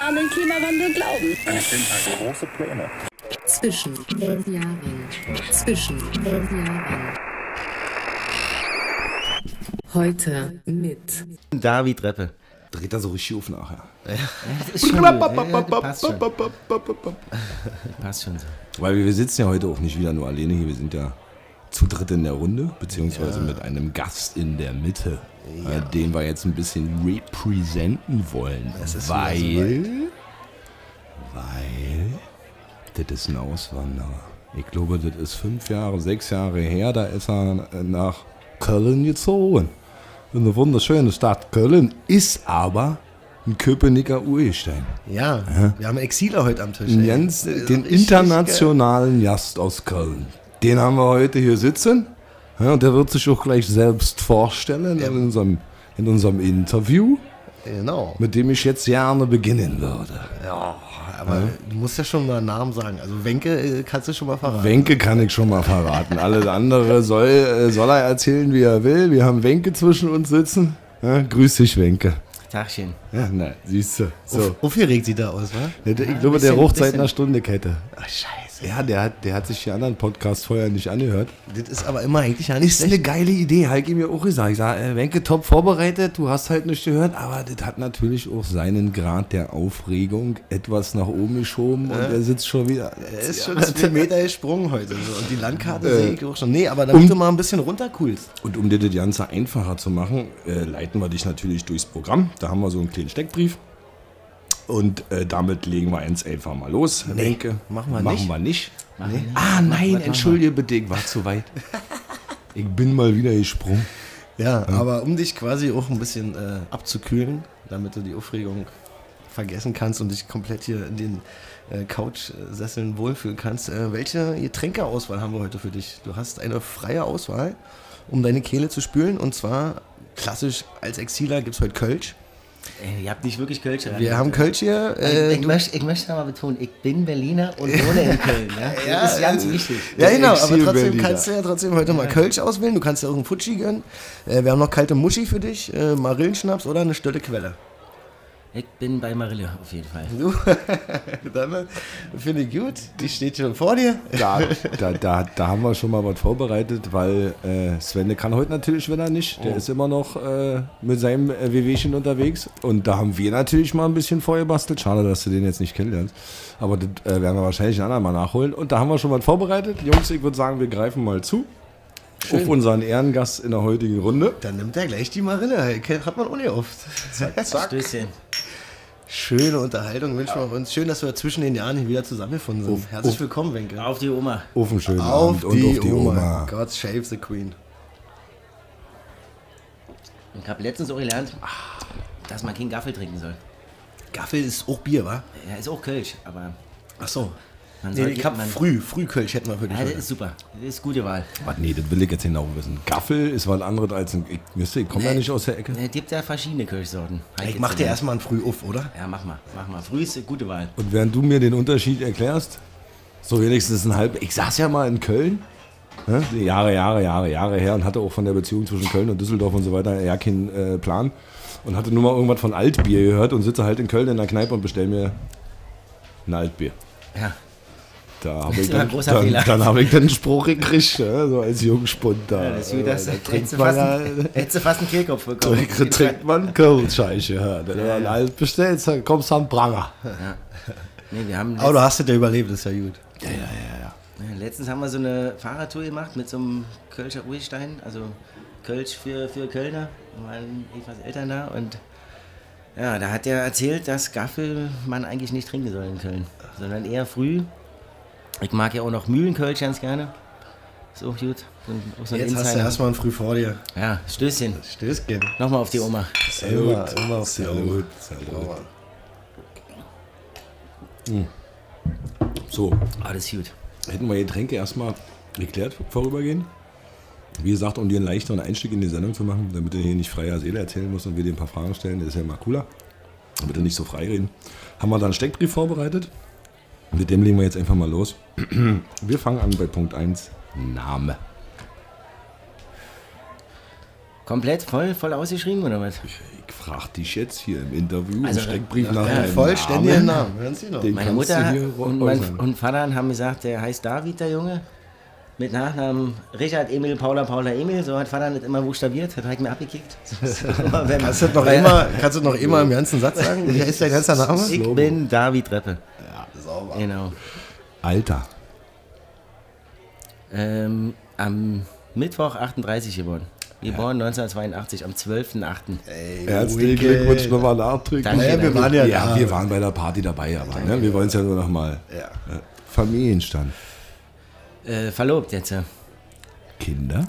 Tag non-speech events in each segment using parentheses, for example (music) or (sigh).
An den Klimawandel glauben. Große Pläne. Zwischen den Jahren. Zwischen den Jahren. Heute mit David Reppe. Dreht er so richtig auf nachher. Das ist schon gut. Ja, ja, passt schon. Passt schon so. Weil wir sitzen ja heute auch nicht wieder nur alleine hier, wir sind ja zu dritt in der Runde, beziehungsweise mit einem Gast in der Mitte, äh, den wir jetzt ein bisschen representen wollen. weil, weil, das ist ein Auswanderer. Ich glaube, das ist fünf Jahre, sechs Jahre her, da ist er äh, nach Köln gezogen. In eine wunderschöne Stadt Köln, ist aber ein Köpenicker Urgestein. Ja, wir haben Exiler heute am Tisch. Ganz, Also den richtig internationalen Gast aus Köln. Den haben wir heute hier sitzen. Ja, und der wird sich auch gleich selbst vorstellen in, unserem, in unserem Interview. Genau. mit dem ich jetzt gerne beginnen würde. Ja, aber du musst ja schon mal einen Namen sagen. Also Wenke äh, kannst du schon mal verraten. Wenke kann ich schon mal verraten. Alles andere soll, äh, soll er erzählen, wie er will. Wir haben Wenke zwischen uns sitzen. Ja, grüß dich, Wenke. Tagchen. Ja, na, siehst du. So. Aufgeregt sieht er aus, wa? Ich glaube, der seit bisschen- einer Stunde Kette. Ach, scheiße. Ja, der hat, der hat sich die anderen Podcasts vorher nicht angehört. Das ist aber immer eigentlich ja nicht Ist eine geile Idee, Heike mir auch gesagt. Ich sage, äh, Wenke, top vorbereitet, du hast halt nicht gehört, aber das hat natürlich auch seinen Grad der Aufregung etwas nach oben geschoben und er sitzt schon wieder. Er ist schon zwei Meter gesprungen heute. So. Und die Landkarte sehe ich auch schon. Nee, aber damit du mal ein bisschen runtercoolst. Und um dir das Ganze einfacher zu machen, äh, leiten wir dich natürlich durchs Programm. Da haben wir so einen kleinen Steckbrief. Und äh, damit legen wir jetzt einfach mal los. Nee, Wenke. machen wir machen nicht. wir nicht. Ah, nein, entschuldige bitte, ich war zu weit. (laughs) ich bin mal wieder gesprungen. Ja, aber um dich quasi auch ein bisschen äh, abzukühlen, damit du die Aufregung vergessen kannst und dich komplett hier in den äh, Couchsesseln wohlfühlen kannst. Äh, welche Getränkeauswahl haben wir heute für dich? Du hast eine freie Auswahl, um deine Kehle zu spülen. Und zwar klassisch als Exiler gibt es heute Kölsch. Ey, ihr habt nicht wirklich Kölsch Wir haben Kölsch hier. Äh, ich, ich, möchte, ich möchte nochmal betonen, ich bin Berliner und wohne in Köln. Ja? (laughs) Das ist ganz wichtig. Ja, genau, aber trotzdem Exil-Berliner. kannst du ja trotzdem heute mal Kölsch auswählen. Du kannst ja auch einen Futschi gönnen. Äh, wir haben noch kalte Muschi für dich, äh, Marillenschnaps oder eine Stille Quelle. Ich bin bei Marille auf jeden Fall. Du, (laughs) dann finde ich gut. Die steht schon vor dir. Da, da, da, da haben wir schon mal was vorbereitet, weil äh, Sven der kann heute natürlich wieder nicht. Der ist immer noch äh, mit seinem äh, WWchen unterwegs. Und da haben wir natürlich mal ein bisschen vorgebastelt. Schade, dass du den jetzt nicht kennenlernst. Aber das äh, werden wir wahrscheinlich ein andermal nachholen. Und da haben wir schon was vorbereitet. Jungs, ich würde sagen, wir greifen mal zu. Auf unseren Ehrengast in der heutigen Runde. Dann nimmt er gleich die Marille. Hat man ohne oft. (laughs) Stößchen. Schöne Unterhaltung wünschen wir uns. Schön, dass wir zwischen den Jahren hier wieder zusammengefunden sind. Herzlich willkommen, Wenke. Auf die Oma. Auf einen schönen Auf Abend die, und auf die Oma. Oma. God save the Queen. Ich habe letztens auch gelernt, dass man keinen Gaffel trinken soll. Gaffel ist auch Bier, wa? Ja, ist auch Kölsch, aber Ach so. Man Nee, ich hab man, früh, früh Kölsch hätten wir für dich. Ja, das ist super. Das ist gute Wahl. Was? Nee, das will ich jetzt genau wissen. Gaffel ist was anderes als ein. Ich, wisst ihr, ich komme ja nicht aus der Ecke. Es gibt ja verschiedene Kölschsorten. ich mach dir erstmal ein Früh auf, oder? Ja, mach mal. Mach mal. Früh ist eine gute Wahl. Und während du mir den Unterschied erklärst, so wenigstens ein halb. Ich saß ja mal in Köln, ne, Jahre, Jahre, Jahre, Jahre her und hatte auch von der Beziehung zwischen Köln und Düsseldorf und so weiter ja keinen äh, Plan. Und hatte nur mal irgendwas von Altbier gehört und sitze halt in Köln in der Kneipe und bestell mir ein Altbier. Ja. Da habe ich, dann, dann, dann hab ich dann einen Spruch gekriegt, ja, so als Jungspund da. Ja, das ist wie das. da Hättest trinkt du man fast, ja, einen- (laughs) hättest du fast einen Kehlkopf bekommen. da trinkt man Kölscheiche. Ja. Wenn du Ja, dann ja. alt bestellst, dann kommst du an Pranger. Nee, wir haben Aber du hast es ja überlebt, das ist ja gut. Ja, ja, ja, ja. Ja, Letztens haben wir so eine Fahrradtour gemacht mit so einem Kölscher Ruhestein, also Kölsch für, für Kölner. Da waren etwas Eltern da und ja, da hat er erzählt, dass Gaffel man eigentlich nicht trinken soll in Köln, sondern eher früh. Ich mag ja auch noch Mühlenkölsch ganz gerne. Ist auch gut. So auch Jetzt hast du Insider. erstmal ein Früh vor dir. Ja, Stößchen. Stößchen. Nochmal auf die Oma. Immer, immer auf die Salut, Augen. salut. So, Alles gut. hätten wir Getränke erstmal geklärt vorübergehen. Wie gesagt, um dir einen leichteren Einstieg in die Sendung zu machen, damit du hier nicht freier Seele erzählen musst und wir dir ein paar Fragen stellen, das ist ja immer cooler. Damit du nicht so frei reden. Haben wir da einen Steckbrief vorbereitet. Mit dem legen wir jetzt einfach mal los. (clears throat) Wir fangen an bei Punkt 1, Name. Komplett voll, voll ausgeschrieben oder was? Ich frag dich jetzt hier im Interview Also, im Steckbrief nach ja, deinem Vollständigen Namen. Namen. Hören Sie noch. Den Meine Mutter und, mein, und Vater haben gesagt, der heißt David, der Junge. Mit Nachnamen Richard Emil Paula Paula Emil. So hat Vater nicht immer buchstabiert, hat direkt mir abgekickt. (laughs) So, aber wenn- Kannst du das noch immer, kannst du noch immer im ganzen Satz sagen? Wie heißt dein ganzer Name? Ich bin David Reppe. Ja, sauber. Genau. Alter. Ähm, am Mittwoch 38 geworden. Geboren 1982, am 12.8. Herzlichen. Glückwunsch nochmal nachträglich. Danke, Naja, wir waren ja, Ja, da. wir waren bei der Party dabei, aber ne, wir wollen es ja nur nochmal. Ja. Äh, Familienstand. Äh, verlobt jetzt. ja. Kinder?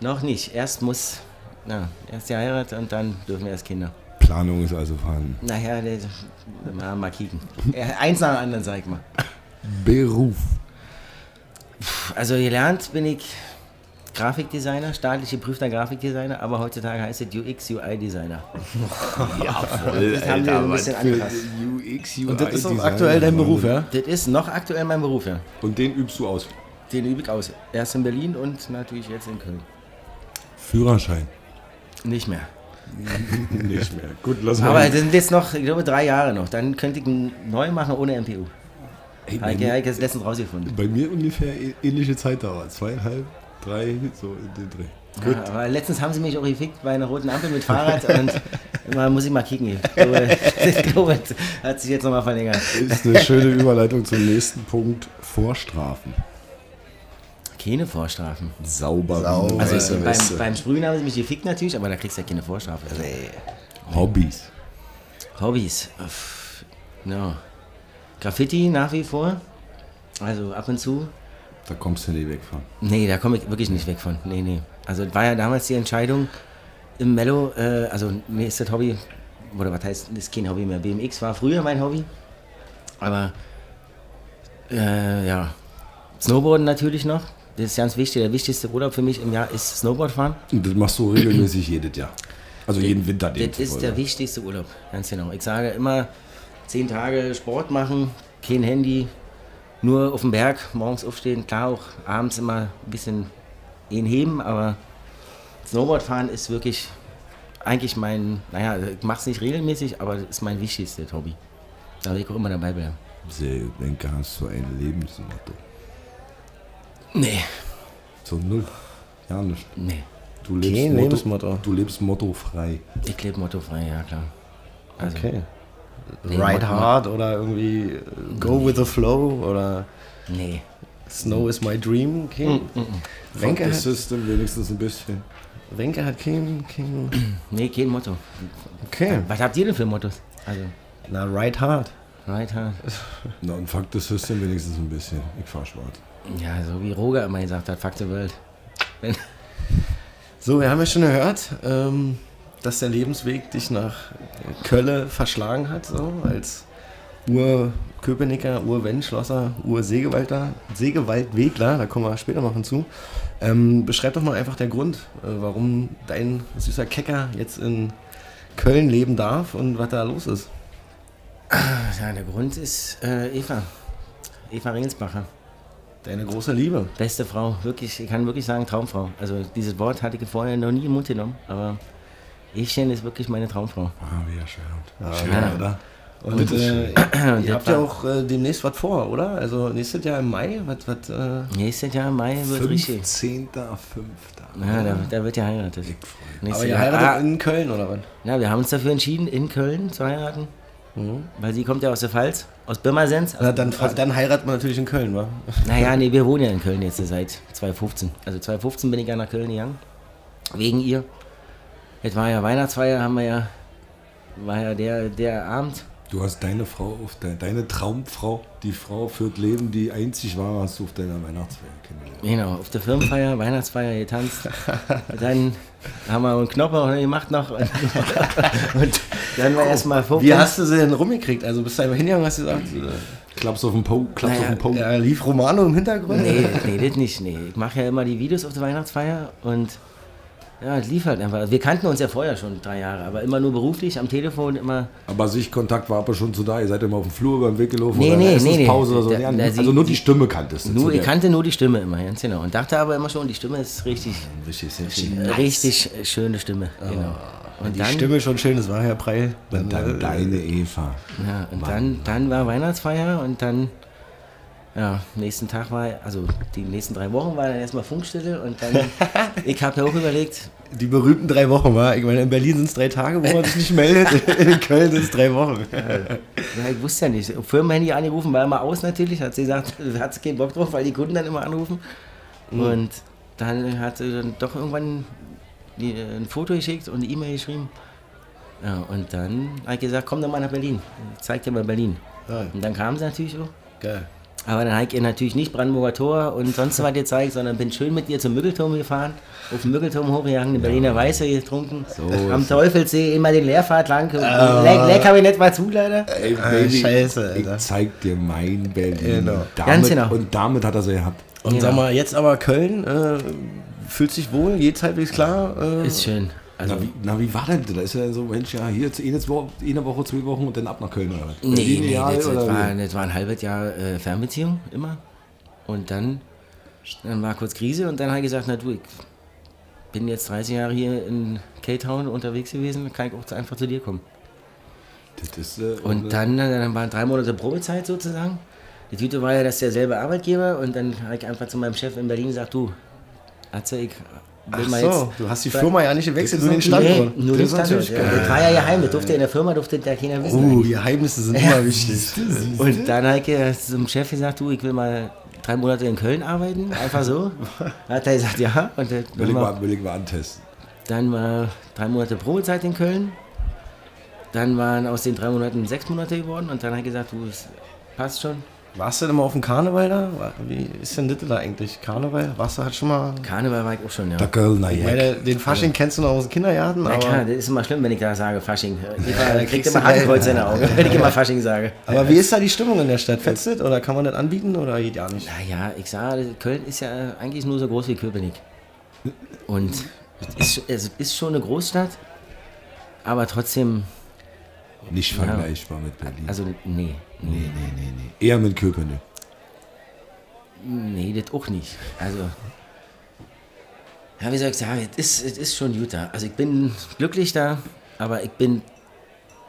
Noch nicht. Erst muss, na, erst die Heirat und dann dürfen wir erst Kinder. Planung ist also vorhanden. Naja, mal, mal kicken. Eins nach dem anderen, sag ich mal. Beruf. Also gelernt bin ich Grafikdesigner, staatlich geprüfter Grafikdesigner, aber heutzutage heißt es UX, UI-Designer. (laughs) Jawohl, Das haben wir ein bisschen angepasst. UX, UI Und das ist auch aktuell dein Beruf, ja? Das ist noch aktuell mein Beruf, ja. Und den übst du aus. Den übe ich aus. Erst in Berlin und natürlich jetzt in Köln. Führerschein. Nicht mehr. (laughs) Nicht mehr. Gut, lass Aber mal. das sind jetzt noch, ich glaube, drei Jahre noch. Dann könnte ich ihn neu machen ohne MPU. Ey, hab ich jetzt letztens rausgefunden. bei mir ungefähr ä- ähnliche Zeitdauer. Zweieinhalb, drei, so in den Dreh. Ja, aber letztens haben sie mich auch gefickt bei einer roten Ampel mit Fahrrad und (laughs) mal muss ich mal kicken. Ich glaube, (laughs) ich glaube, hat sich jetzt nochmal verlängert. Ist eine schöne Überleitung zum nächsten Punkt. Vorstrafen. Keine Vorstrafen. Sauber. Sauber. Also beim, beim Sprühen haben sie mich gefickt natürlich, aber da kriegst du ja keine Vorstrafe. Hobbys. Hobbys. Uff, No. Graffiti nach wie vor. Also ab und zu. Da kommst du nicht weg von. Nee, da komme ich wirklich nicht weg von. Nee, nee. Also war ja damals die Entscheidung im Mello, äh, also mir ist das Hobby, oder was heißt, das ist kein Hobby mehr. BMX war früher mein Hobby. Aber äh, ja, Snowboarden natürlich noch. Das ist ganz wichtig. Der wichtigste Urlaub für mich im Jahr ist Snowboardfahren. Und das machst du regelmäßig jedes Jahr. Also jeden Winter. den Das ist der wichtigste Urlaub, ganz genau. Ich sage immer, zehn Tage Sport machen, kein Handy, nur auf dem Berg, morgens aufstehen, klar auch abends immer ein bisschen ihn heben, aber Snowboardfahren ist wirklich eigentlich mein, naja, ich mache es nicht regelmäßig, aber das ist mein wichtigstes Hobby. Da will ich auch immer dabei bleiben. Sehr, denke, hast du ein Lebensmotto. Nee, So null. Ja, nicht. nee. Du lebst Kein Motto, Lebensmotto. Du lebst mottofrei. Ich lebe mottofrei, ja klar. Also, Okay. Nee, Ride hard oder irgendwie äh, go with the flow oder Nee. Snow is my dream. Okay. Wenke, Das hat, System wenigstens ein bisschen. Wenke hat kein, kein. (clears throat) Nee, kein Motto. Okay. Was habt ihr denn für Mottos? Also, Na, ride hard. weiter. (laughs) Na, und fuck das System wenigstens ein bisschen. Ich fahr schwarz. Ja, so wie Roger immer gesagt hat, fuck the world. Wenn, So, wir haben ja schon gehört, ähm, dass der Lebensweg dich nach Kölle verschlagen hat, so als Ur-Köpenicker, Ur-Wenn-Schlosser, Ur-Segewaldler, Segewaldwegler, da kommen wir später noch hinzu. Ähm, beschreib doch mal einfach der Grund, äh, warum dein süßer Kecker jetzt in Köln leben darf und was da los ist. ja, der Grund ist äh, Eva. Eva Ringelsbacher. Deine große Liebe. Beste Frau. Wirklich, ich kann wirklich sagen, Traumfrau. Also dieses Wort hatte ich vorher noch nie im Mund genommen, aber Evchen ist wirklich meine Traumfrau. Ah, wie erschwerend. Ja, Schön, oder? Und äh, (clears throat) ihr habt ja auch äh, demnächst was vor, oder? Also nächstes Jahr im Mai, was, was, äh, Nächstes Jahr im Mai wird richtig. 15.05. Ja, da, da wird ja heiratet. aber ihr heiratet Ah, in Köln, oder was? ja, wir haben uns dafür entschieden, in Köln zu heiraten. Weil sie kommt ja aus der Pfalz, aus Birmasens. Na, dann, dann heiratet man natürlich in Köln, wa? Naja, nee, wir wohnen ja in Köln jetzt seit 2015. Also 2015 bin ich ja nach Köln gegangen. Wegen ihr. Jetzt war ja Weihnachtsfeier, haben wir ja, war ja der, der Abend. Du hast deine Frau, auf de, deine Traumfrau, die Frau führt Leben, die einzig war, hast du auf deiner Weihnachtsfeier kennengelernt. Genau, auf der Firmenfeier, Weihnachtsfeier getanzt. Dann haben wir einen Knopper gemacht noch. Und, (laughs) und dann war erstmal 15. Wie hast du sie denn rumgekriegt? Also bist du einfach hingegangen, hast du gesagt, Klaps auf den Po, klaps Naja, auf den Po. äh, ja, lief Romano im Hintergrund? Nee, nee, das nicht. Nee. Ich mache ja immer die Videos auf der Weihnachtsfeier und Ja, es lief halt einfach. Wir kannten uns ja vorher schon drei Jahre, aber immer nur beruflich, am Telefon, immer. Aber Sichtkontakt war aber schon zu da. Ihr seid immer auf dem Flur über den Weg gelaufen Nee, oder nee, nee, nee. Essenspause oder so. Ja, der- also sie- nur die Stimme kanntest du. Nur, ich kannte nur die Stimme immer, ganz genau. Und dachte aber immer schon, die Stimme ist richtig, Richtig richtig äh, schöne Stimme. Genau. Und Die dann, Stimme schon schön, das war Herr Preil. Und dann äh, deine Eva. ja, und dann, dann war Weihnachtsfeier und dann, ja, nächsten Tag war, also die nächsten drei Wochen war dann erstmal Funkstille und dann, (laughs) ich habe mir auch überlegt, Die berühmten drei Wochen, war. Ich meine, in Berlin sind es drei Tage, wo man sich nicht meldet. (laughs) In Köln sind es drei Wochen. Ja, ich wusste ja nicht. Firmenhandy angerufen, war immer aus natürlich. Hat sie gesagt, (laughs) hat sie keinen Bock drauf, weil die Kunden dann immer anrufen. Und dann hat sie dann doch irgendwann die, äh, ein Foto geschickt und eine E-Mail geschrieben. Ja, und dann habe ich gesagt, komm doch mal nach Berlin. Ich zeig dir mal Berlin. Ja. Und dann kam sie natürlich auch. Geil. Aber dann habe ich ihr natürlich nicht Brandenburger Tor und sonst was gezeigt, sondern bin schön mit ihr zum Müggelturm gefahren, auf dem Müggelturm hochgegangen, eine Berliner Weiße getrunken, am Teufelsee immer den Leerfahrt lang. Leck, leck habe ich nicht mal zu, leider. Ey, Ah, scheiße, Alter. Ich zeig dir mein Berlin. Genau. Damit, Ganz genau. Und damit hat er sie gehabt. Und Genau. sag mal, jetzt aber Köln, äh, fühlt sich wohl, geht's halbwegs klar? Äh, Ist schön. Also, Na wie, na, wie war denn das? Da ist ja so, Mensch, ja, hier jetzt eine Woche, eine Woche, zwei Wochen und dann ab nach Köln oder was? Nee, Berlin, nee, ja, das, das, war, das war ein halbes Jahr äh, Fernbeziehung, immer. Und dann, dann war kurz Krise und dann habe ich gesagt, na du, ich bin jetzt 30 Jahre hier in K-Town unterwegs gewesen, kann ich auch einfach zu dir kommen. Das ist, äh, Und dann, äh, dann waren drei Monate Probezeit sozusagen. Die Tüte war ja, dass derselbe Arbeitgeber und dann habe ich einfach zu meinem Chef in Berlin gesagt, du, Atze, ich so, du hast die Firma ja nicht gewechselt, nur den Nee, Standort. nur Das den Standort. natürlich Ja. Das war ja geheim, das durfte in der Firma durfte da keiner wissen. Oh, Geheimnisse sind immer wichtig. (laughs) Und dann habe ich äh, zum Chef gesagt, du, ich will mal drei Monate in Köln arbeiten, einfach so. (laughs) Hat er gesagt, ja. Und dann, will, ich mal, will ich mal antesten. dann war drei Monate Probezeit in Köln. Dann waren aus den drei Monaten sechs Monate geworden und dann habe ich gesagt, du, es passt schon. Warst du denn mal auf dem Karneval da? Wie ist denn das da eigentlich? Karneval? Warst du halt schon mal. Karneval war ich auch schon, ja. Der Ich Jack. meine, den Fasching kennst du noch aus dem Kindergarten, Na aber, klar, das ist immer schlimm, wenn ich da sage Fasching. (laughs) Da ja, krieg kriegst immer Hakenkreuz in den Augen, wenn ich immer Fasching sage. aber wie ist da die Stimmung in der Stadt? Fetzt das oder kann man das anbieten oder geht ja nicht? Naja, ich sage, Köln ist ja eigentlich nur so groß wie Köpenick. Und es ist, es ist schon eine Großstadt, aber trotzdem, Nicht vergleichbar mit Berlin. also nee, nee, nee, nee, nee, nee. Eher mit Köpenick. nee, das auch nicht. Also, ja, wie soll ich sagen, es ist, es ist schon gut da. Also ich bin glücklich da, aber ich bin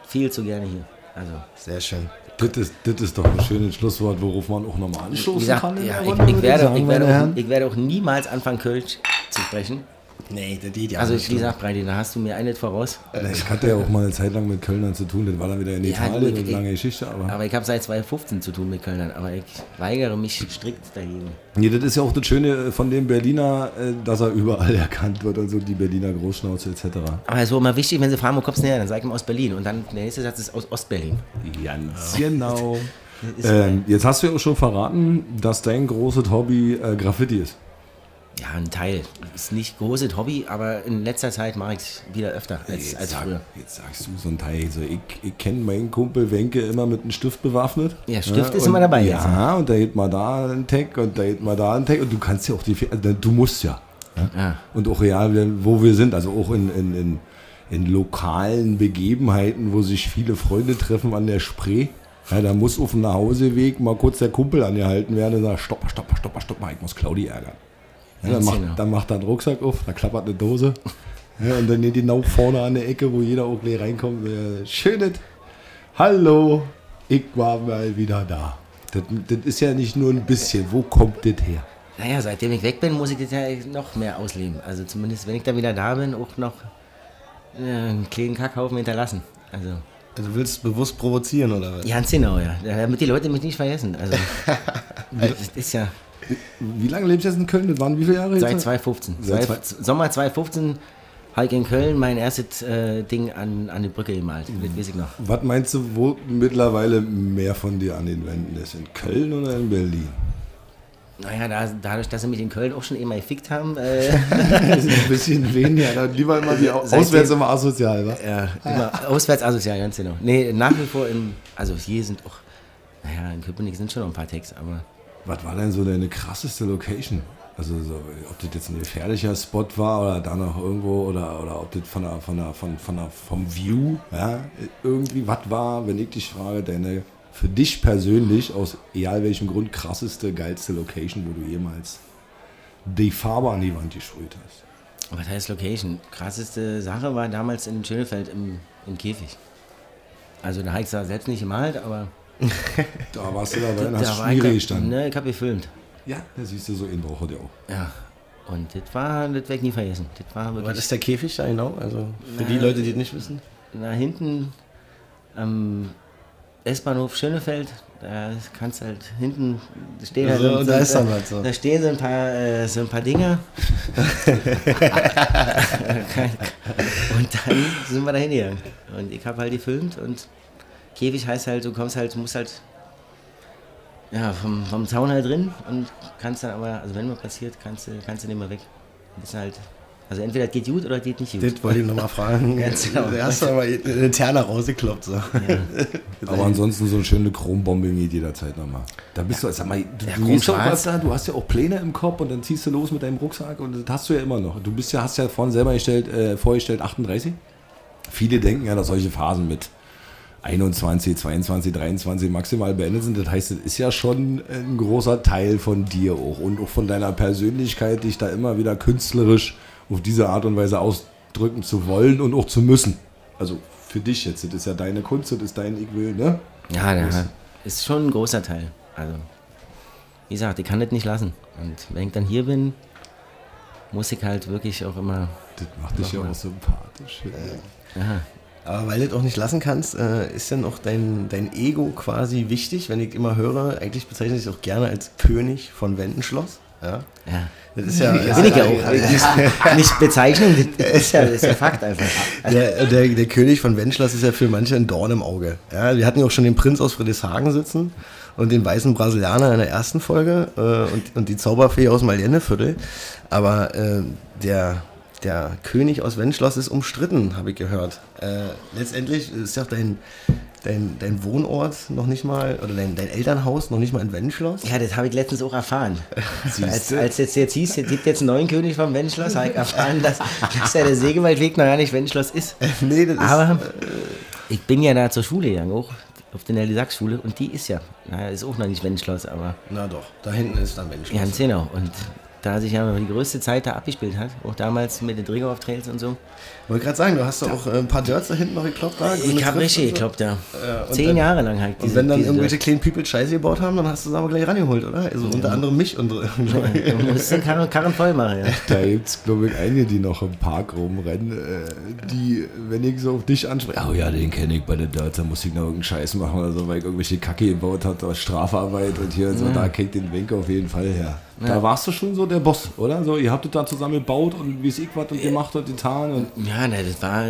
viel zu gerne hier. Also, Sehr schön. Das ist, das ist doch ein schönes Schlusswort, worauf man auch nochmal anstoßen gesagt, kann. ja, ich, ich, werde, ich, werde auch, ich werde auch niemals anfangen, Kölsch zu sprechen. Nee, das geht ja Also, nicht. wie gesagt, Breiti, da hast du mir eines voraus. Ich hatte ja auch mal eine Zeit lang mit Kölnern zu tun, das war dann wieder in Ja, Italien gut, und ich- lange Geschichte, aber. Aber ich habe seit 2015 zu tun mit Kölnern, aber ich weigere mich strikt dagegen. Nee, das ist ja auch das Schöne von dem Berliner, äh, dass er überall (laughs) erkannt wird und so die Berliner Großschnauze etc. Aber es ist auch immer wichtig, wenn sie fragen, wo kommst du her, dann sag ich immer aus Berlin. Und dann der nächste Satz ist aus Ostberlin. Ganz genau. (laughs) Ähm, jetzt hast du ja auch schon verraten, dass dein großes Hobby äh, Graffiti ist. Ja, ein Teil. Ist nicht großes Hobby, aber in letzter Zeit mache ich es wieder öfter als, als sag, früher. jetzt sagst du so ein Teil. So, ich ich kenne meinen Kumpel Wenke immer mit einem Stift bewaffnet. Ja, Stift ist und- immer dabei jetzt. Ja, und da geht mal da ein Tag und da geht mal da ein Tag. Und du kannst ja auch die. Also, du musst ja. Ja. Und auch real, wo wir sind. Also auch in, in, in, in lokalen Begebenheiten, wo sich viele Freunde treffen an der Spree. Ja, da muss auf dem Nachhauseweg mal kurz der Kumpel angehalten werden und sagt, stopp, stopp, stopp, stopp mal, ich muss Claudi ärgern. Ja, dann, macht, dann macht er einen Rucksack auf, da klappert eine Dose. Ja, und dann geht die genau vorne an der Ecke, wo jeder auch gleich reinkommt. äh, Schönes Hallo, ich war mal wieder da. Das, das ist ja nicht nur ein bisschen. Wo kommt das her? Naja, seitdem ich weg bin, muss ich das ja noch mehr ausleben. Also zumindest, wenn ich da wieder da bin, auch noch äh, einen kleinen Kackhaufen hinterlassen. Also, Also du willst bewusst provozieren oder was? ganz genau, ja. Damit die Leute mich nicht vergessen. Also, (laughs) das ist ja Wie lange lebst du jetzt in Köln? Das waren wie viele Jahre? seit jetzt? 2015. Seit Zwei, Sommer 2015 habe ich in Köln mein erstes äh, Ding an, an die Brücke gemalt. Das weiß ich noch. Was meinst du, wo mittlerweile mehr von dir an den Wänden ist? In Köln oder in Berlin? Naja, da, dadurch, dass sie mich in Köln auch schon immer gefickt haben, äh, (laughs) ein bisschen weniger. Dann lieber immer die auswärts immer asozial, wa? ja, immer auswärts asozial, ganz genau. Nee, nach wie vor in, also hier sind auch, naja, in Köpenick sind schon noch ein paar Tags, aber Was war denn so deine krasseste Location? Also so, ob das jetzt ein gefährlicher Spot war oder da noch irgendwo oder, oder ob das von der, von der, von, von der, vom View ja, irgendwie was war, wenn ich dich frage, deine für dich persönlich aus egal welchem Grund krasseste, geilste Location, wo du jemals die Farbe an die Wand gesprüht hast. Was heißt Location? Krasseste Sache war damals in Schönefeld im, im Käfig. Also da habe ich zwar selbst nicht gemalt, aber (laughs) Da warst du dabei und da hast war ich, Schmiere gestanden. ne, ich habe gefilmt. Ja, da siehst du so in braucht der auch. Ja. Und das war, das werde ich nie vergessen. Das war Was wirklich ist der Käfig da genau? Also für die Na, Leute, die es nicht wissen. da hinten am S-Bahnhof Schönefeld. Da kannst du halt hinten stehen halt Also, so, und da ist dann was so. Da stehen so ein paar, äh, so ein paar Dinger. (laughs) (laughs) und dann sind wir da hingegangen. Und ich habe halt gefilmt und Käfig heißt halt, du kommst halt, du musst halt ja, vom, vom Zaun halt drin und kannst dann aber, also wenn was passiert, kannst du, kannst du nicht mehr weg. Du bist halt, also entweder das geht gut oder das geht nicht gut. Das wollte ich nochmal fragen. (laughs) Ganz genau. Da hast du aber eine Terna rausgekloppt. So. Aber ansonsten so eine schöne Chrombombe geht jederzeit nochmal. Da bist du, sag mal, du, Ja, du, gehst doch was da, du hast ja auch Pläne im Kopf und dann ziehst du los mit deinem Rucksack und das hast du ja immer noch. Du bist ja, hast ja vorhin selber gestellt, äh, vorgestellt 38. Viele denken ja, dass solche Phasen mit 21, 22, 23 maximal beendet sind. Das heißt, das ist ja schon ein großer Teil von dir auch und auch von deiner Persönlichkeit, dich da immer wieder künstlerisch auf diese Art und Weise ausdrücken zu wollen und auch zu müssen. Also für dich jetzt, das ist ja deine Kunst, das ist dein Ich will, ne? Ja, da ist schon ein großer Teil. Also, wie gesagt, ich kann das nicht lassen. Und wenn ich dann hier bin, muss ich halt wirklich auch immer. Das macht dich ja auch sympathisch. Ja, Aber weil du das auch nicht lassen kannst, äh, ist dann auch dein, dein Ego quasi wichtig, wenn ich immer höre, eigentlich bezeichne ich es auch gerne als König von Wendenschloss. Ja. ja. Das ist ja, (laughs) Bin ich ja auch. Nicht, Bezeichnung, das ist ja, das (laughs) ist ja Fakt einfach. Der, der, der König von Wenschloss ist ja für manche ein Dorn im Auge. Ja, wir hatten ja auch schon den Prinz aus Friedrichshagen sitzen und den weißen Brasilianer in der ersten Folge äh, und, und die Zauberfee aus Malienneviertel. Aber äh, der, der König aus Wenschloss ist umstritten, habe ich gehört. Äh, letztendlich ist ja dein, dein, dein Wohnort noch nicht mal, oder dein, dein Elternhaus noch nicht mal in Wenschloss. Ja, das habe ich letztens auch erfahren. (laughs) Als, als jetzt jetzt hieß, es gibt jetzt einen neuen König vom Wenschloss, habe ich erfahren, dass, dass ja der Segewaldweg noch gar nicht Wenschloss ist. (laughs) nee, das ist, Aber ich bin ja da zur Schule gegangen, auch auf der Nelly-Sachs-Schule, und die ist ja, naja, ist auch noch nicht Wenschloss, aber na doch, da hinten ist dann Wenschloss. ganz genau. Und da sich ja die größte Zeit da abgespielt hat, auch damals mit den Drigorf Trails und so. Wollte gerade sagen, du hast doch auch äh, ein paar Dirts da hinten noch gekloppt. Da, Ich habe richtig so. gekloppt, ja. und Zehn dann- Jahre lang halt. Und wenn dann irgendwelche kleinen People Scheiße gebaut haben, dann hast du es aber gleich rangeholt, oder? Also unter anderem mich und (laughs) Du musst den Karren, Karren voll machen, ja. Da gibt es, glaube ich, einige, die noch im Park rumrennen, äh, die, wenn ich so auf dich anspreche, oh ja, den kenne ich bei der Dirt, da muss ich noch irgendeinen Scheiß machen oder so, weil ich irgendwelche Kacke gebaut habe, oder Strafarbeit und hier und so, da kennt den Wenke auf jeden Fall her. Da warst du schon so der Boss, oder? So, ihr habt es da zusammen gebaut und wie es ich was und gemacht und getan und Ja, ne, das war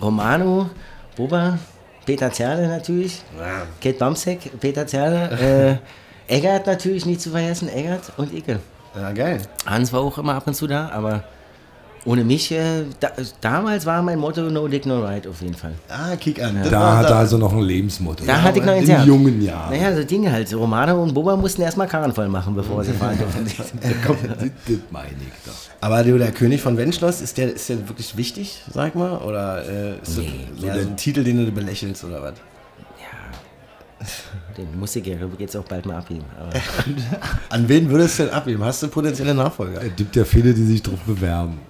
Romano, Boba, Peter Zerle natürlich, Kate Bamsek, Peter Zerle, äh, (laughs) Eggert natürlich nicht zu vergessen, Eggert und Icke. Ja, geil. Hans war auch immer ab und zu da, aber ohne mich, äh, da, damals war mein Motto No Dick No Ride auf jeden Fall. Ah, kick an. Das da hat er also noch ein Lebensmotto. Da hatte ich noch eins in ja. jungen Jahren. Naja, so Dinge halt. So Romano und Boba mussten erstmal Karren voll machen, bevor sie fahren durften. (laughs) das, das meine ich doch. Aber du, der König von Wenschloss, ist der, ist der wirklich wichtig, sag mal? Oder äh, ist Nee, das mehr so ein Titel, den du belächelst oder was? Den muss ich ja jetzt auch bald mal abheben. Aber (laughs) An wen würdest du denn abgeben? Hast du potenzielle Nachfolger? Es gibt ja viele, die sich drauf bewerben.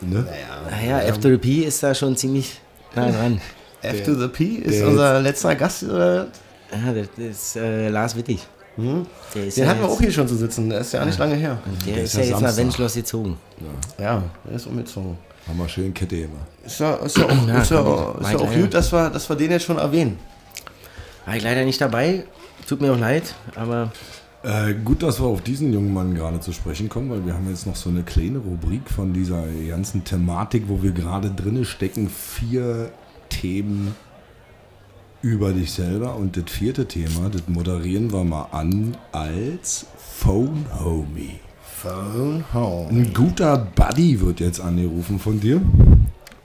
Ne? naja, After the P ist da schon ziemlich nah dran. F to the P ist der unser letzter Gast. Oder? Ja, das ist äh, Lars Wittig. Der ist Den ja hatten wir auch hier schon zu sitzen. Der ist ja nicht lange her. Der, Der ist ist ja ja jetzt nach Samstag. Wenschloss gezogen. Ja, der ist umgezogen. Haben wir schön Kette immer. Ist ja, ist ja auch, Ja, ist ja, auch- ist ja auch ja. gut, dass wir, dass wir den jetzt schon erwähnen. War ich leider nicht dabei. Tut mir auch leid, aber Äh, gut, dass wir auf diesen jungen Mann gerade zu sprechen kommen, weil wir haben jetzt noch so eine kleine Rubrik von dieser ganzen Thematik, wo wir gerade drinne stecken. Vier Themen über dich selber. Und das vierte Thema, das moderieren wir mal an als Phone Homie. Phone home. Ein guter Buddy wird jetzt angerufen von dir.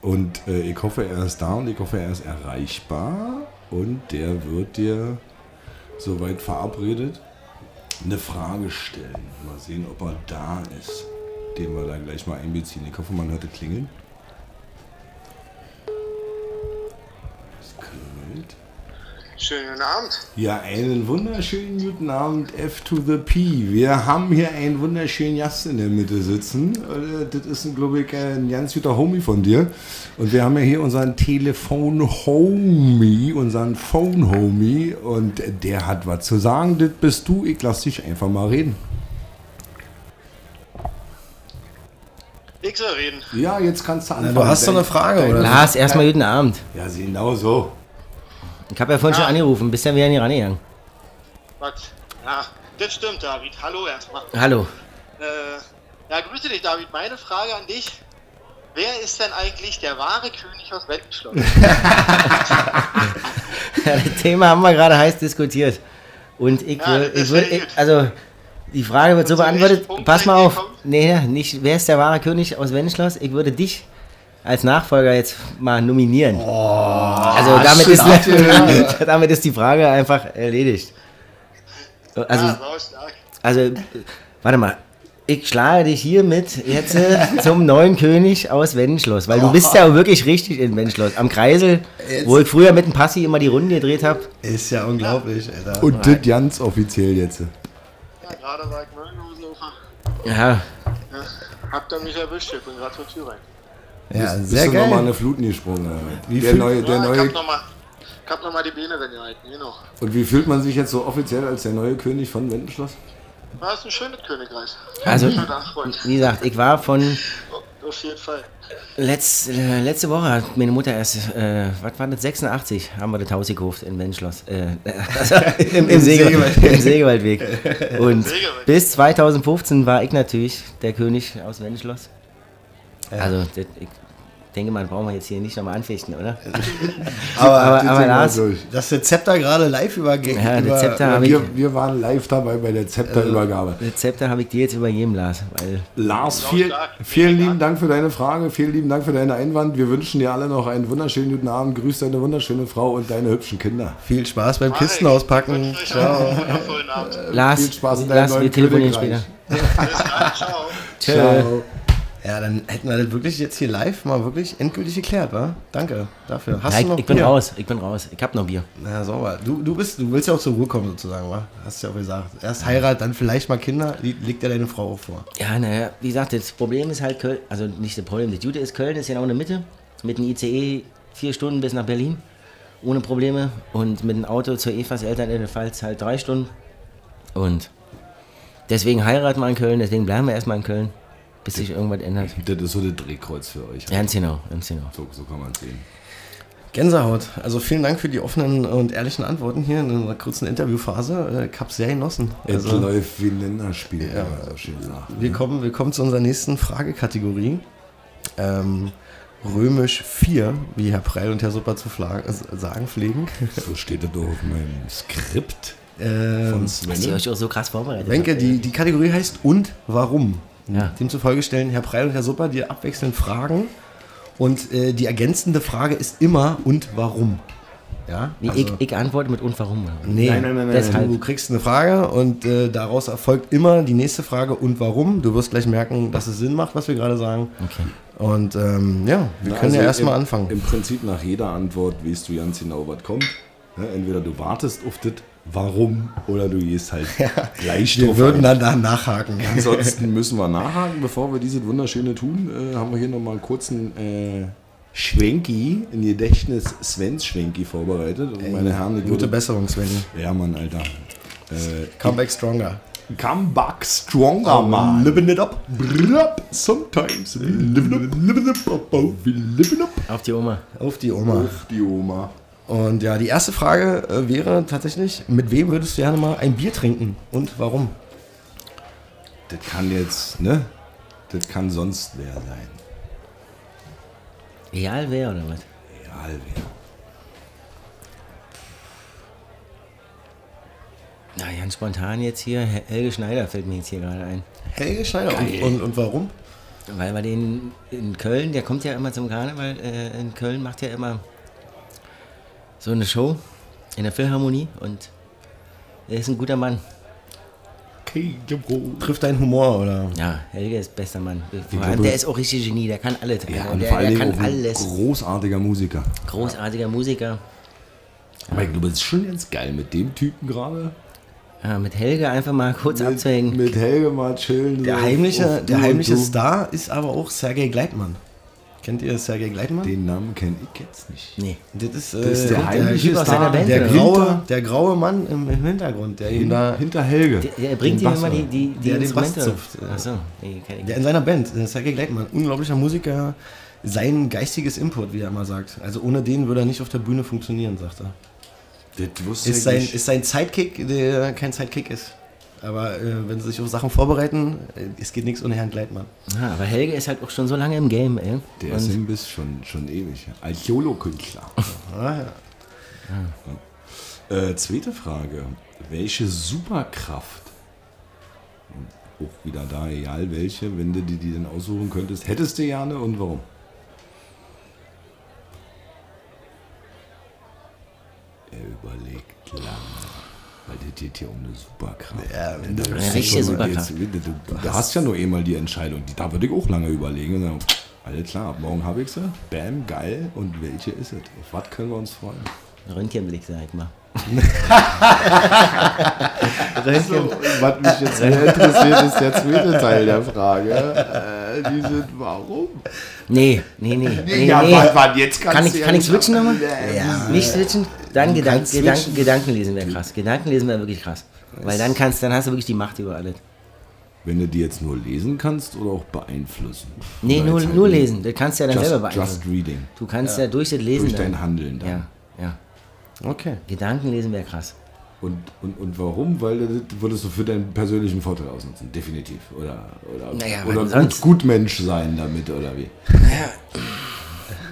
Und äh, ich hoffe, er ist da und ich hoffe, er ist erreichbar. Und der wird dir soweit verabredet eine Frage stellen. Mal sehen, ob er da ist. Den wir da gleich mal einbeziehen. Ich hoffe, man hört es klingeln. Schönen guten Abend. Ja, einen wunderschönen guten Abend, F to the P. Wir haben hier einen wunderschönen Gast in der Mitte sitzen. Äh, Das ist, glaube ich, ein ganz guter Homie von dir. Und wir haben ja hier unseren Telefon-Homie, unseren Phone-Homie. Und der hat was zu sagen. Das bist du. Ich lass dich einfach mal reden. Ich soll reden. Ja, jetzt kannst du anfangen. du hast doch eine Frage, oder? Lars, erstmal guten Abend. Ja, genau so. Ich habe ja vorhin schon Ja. angerufen, bist ja wieder nicht rangegangen. Was? Ja, das stimmt, David. Hallo erstmal. Hallo. Äh, ja, grüße dich, David. Meine Frage an dich. Wer ist denn eigentlich der wahre König aus Wendenschloss? (laughs) Ja, das Thema haben wir gerade heiß diskutiert. Und ich Ja, ich gut. also die Frage wird so beantwortet. Pass mal auf. Nee, nicht, wer ist der wahre König aus Wendenschloss? Ich würde dich als Nachfolger jetzt mal nominieren. also damit ist, (laughs) damit ist die Frage einfach erledigt. Also, ja, stark. also, warte mal. Ich schlage dich hiermit jetzt äh, zum neuen König aus Wendenschloss, weil du bist ja auch wirklich richtig in Wendenschloss. Am Kreisel, wo ich früher mit dem Passi immer die Runde gedreht habe. Ist ja unglaublich, Alter. Und das ganz offiziell jetzt. Ja, gerade war ich Möllnhosenhofer. Ja, Ja, habt ihr mich erwischt? Ich bin gerade zur Tür rein. Ja, Bist sehr du nochmal geil. eine Fluten gesprungen? oder? Wie der neue, der ja, ich neue, hab nochmal hab noch mal die Beine gehalten, genau. und wie fühlt man sich jetzt so offiziell als der neue König von Wendenschloss? War ist ein schönes Königreich. Also- wie gesagt, ich war von Oh, Auf jeden Fall. letz, äh, letzte Woche hat meine Mutter erst, äh, was war das, 86, haben wir das Haus gekauft in Wendenschloss. Äh, (laughs) also im, im, Sägewald, im Sägewaldweg. (laughs) Und Sägewald. bis 2015 war ich natürlich der König aus Wendenschloss. Also, das, ich denke mal, brauchen wir jetzt hier nicht nochmal anfechten, oder? (laughs) Aber, (laughs) aber, Das aber Lars, durch. dass der Zepter gerade live übergeht. Ja, der über, Ja, ich- wir, wir waren live dabei bei der Zepterübergabe. Rezepte habe ich dir jetzt übergeben, Lars. Weil Lars, Sau viel, vielen lieben Dank für deine Frage, vielen lieben Dank für deinen Einwand. Wir wünschen dir alle noch einen wunderschönen guten Abend. Grüß deine wunderschöne Frau und deine hübschen Kinder. Viel Spaß beim Mach Kisten auspacken. Abend. Lars, viel Spaß in deinem Lars neuen wir telefonieren später. Bis dann, ciao. Tschö. Ja, dann hätten wir das wirklich jetzt hier live mal wirklich endgültig geklärt, wa? Danke dafür. Hast Ja, du ich, noch ich bin Bier? raus, ich bin raus. Ich hab noch Bier. Na, sauber. Du, du, bist, du willst ja auch zur Ruhe kommen, sozusagen, wa? Hast du ja auch gesagt. Erst Heirat, dann vielleicht mal Kinder. Li- Liegt ja deine Frau auch vor. Ja, naja, wie gesagt, das Problem ist halt Köln, also nicht das Problem, das Gute ist, Köln ist genau in der Mitte, mit dem ICE vier Stunden bis nach Berlin, ohne Probleme und mit dem Auto zur Evas Eltern in der Pfalz halt drei Stunden und deswegen heiraten wir in Köln, deswegen bleiben wir erstmal in Köln, bis sich irgendwas ändert. Das ist so das Drehkreuz für euch. Ganz genau, ganz genau. So, so kann man es sehen. Gänsehaut. Also vielen Dank für die offenen und ehrlichen Antworten hier in unserer kurzen Interviewphase. Äh, Ich hab's sehr genossen. Es Also, läuft wie ein Länderspiel, ja. schön sagt. wir, kommen, wir kommen zu unserer nächsten Fragekategorie. Ähm, Römisch 4, wie Herr Preil und Herr Supper zu äh, sagen pflegen. (laughs) So steht das doch auf meinem Skript Ähm, von Dass ihr Sven. euch auch so krass vorbereitet Wenke, habt. die, die Kategorie heißt Und warum? Ja. Demzufolge stellen Herr Preil und Herr Supper dir abwechselnd Fragen. Und äh, die ergänzende Frage ist immer Und warum? Ja? Nee, also- ich, ich antworte mit und warum. Nee, Nein, nein, nein, nein, Deshalb. Du kriegst eine Frage und äh, daraus erfolgt immer die nächste Frage und warum. Du wirst gleich merken, dass es Sinn macht, was wir gerade sagen. Okay. Und ähm, ja, wir Na, können ja also erstmal im- anfangen. Im Prinzip nach jeder Antwort weißt du ganz genau, was kommt. Ja, entweder du wartest auf das Warum oder du gehst halt gleich wir drauf würden ein. dann da nachhaken. Ansonsten müssen wir nachhaken, bevor wir dieses Wunderschöne tun, äh, haben wir hier nochmal einen kurzen äh, Schwenki, ein Gedächtnis Svens Schwenki vorbereitet. Und meine Herren, Gute würde, Besserung, Sven. ja Mann, Alter. Äh, Comeback stronger. come back stronger, man. Living it up. Up. Sometimes living up, living up, up, up, we living up. Auf die Oma. Auf die Oma. Auf die Oma. Und ja, die erste Frage äh, wäre tatsächlich, mit wem würdest du gerne mal ein Bier trinken und warum? Das kann jetzt, ne? Das kann sonst wer sein. Egal wer oder was? Egal wer. Na, ganz spontan jetzt hier, Hel- Helge Schneider fällt mir jetzt hier gerade ein. Helge Schneider. Und, und, und warum? Weil wir den in Köln, der kommt ja immer zum Karneval, äh, in Köln macht ja immer so eine Show in der Philharmonie und er ist ein guter Mann. Käsebrot. Trifft deinen Humor, oder? Ja, Helge ist bester Mann. Vor allem, der ist auch richtig Genie, der kann alles. Ja, Also und der, vor Dingen kann auch ein alles. großartiger Musiker. Großartiger Musiker. Aber ich glaube, es ist schon ganz geil mit dem Typen gerade. Ja, mit Helge einfach mal kurz abzuhängen. Mit Helge mal chillen. Der so heimliche, der Du heimliche Du. Star ist aber auch Sergei Gleitmann. Kennt ihr Sergei Gleitmann? Den Namen kenne ich jetzt nicht. Nee. Das ist, Das ist äh, der heimliche aus Star. seiner Band, der, oder? graue, der graue Mann im, im Hintergrund, der da, Hinter Helge. Der, der bringt Den ihm immer Bass, die, die, die Der den Bass Instrumente. zupft, ja. Achso, nee, kenn ich der in seiner Band, der Sergei Gleitmann, unglaublicher Musiker, sein geistiges Input, wie er immer sagt. Also ohne den würde er nicht auf der Bühne funktionieren, sagt er. Das wusste Ist ich sein, nicht. ist sein Sidekick, der kein Sidekick ist. Aber äh, wenn sie sich auf Sachen vorbereiten, äh, es geht nichts ohne Herrn Gleitmann. Ja, aber Helge ist halt auch schon so lange im Game, ey. Der ist im Biss schon, schon ewig. Als Solo-Künstler. (laughs) Ah, ja. äh, zweite Frage. Welche Superkraft, auch wieder da, egal welche, wenn du die, die denn aussuchen könntest, hättest du gerne und warum? Er überlegt lange. Weil das geht hier um eine Superkraft. Ja, wenn du- Eine richtige Superkraft. jetzt- Du, du, du hast ja nur einmal die Entscheidung. Die, da würde ich auch lange überlegen. Und dann, alles klar, ab morgen habe ich sie. Bam, geil. Und welche ist es? Auf was können wir uns freuen? Röntgenblick, sag ich mal. (laughs) So, was mich jetzt sehr interessiert, ist der zweite Teil der Frage. Äh, die sind, warum? Nee, nee, nee. nee, ja, nee. wann, wann, jetzt kannst Kann du ich, ja kann ich nicht- switchen nochmal? Ja. Nicht switchen? Dann Gedanken, Gedanken, switchen. Gedankenlesen wäre krass. Gedankenlesen wäre wirklich krass. Weil dann kannst, dann hast du wirklich die Macht über alles. Wenn du die jetzt nur lesen kannst oder auch beeinflussen? Nee, Oder nur, halt nur lesen. Das kannst du ja dann Just, selber just beeinflussen. reading. Du kannst ja, durch das Lesen. Durch dann- dein Handeln dann. Ja, ja. Okay. Gedankenlesen wäre krass. Und, und, und warum? Weil du das würdest du für deinen persönlichen Vorteil ausnutzen, definitiv. Oder, oder, Naja, oder gut, gut Mensch sein damit, oder wie?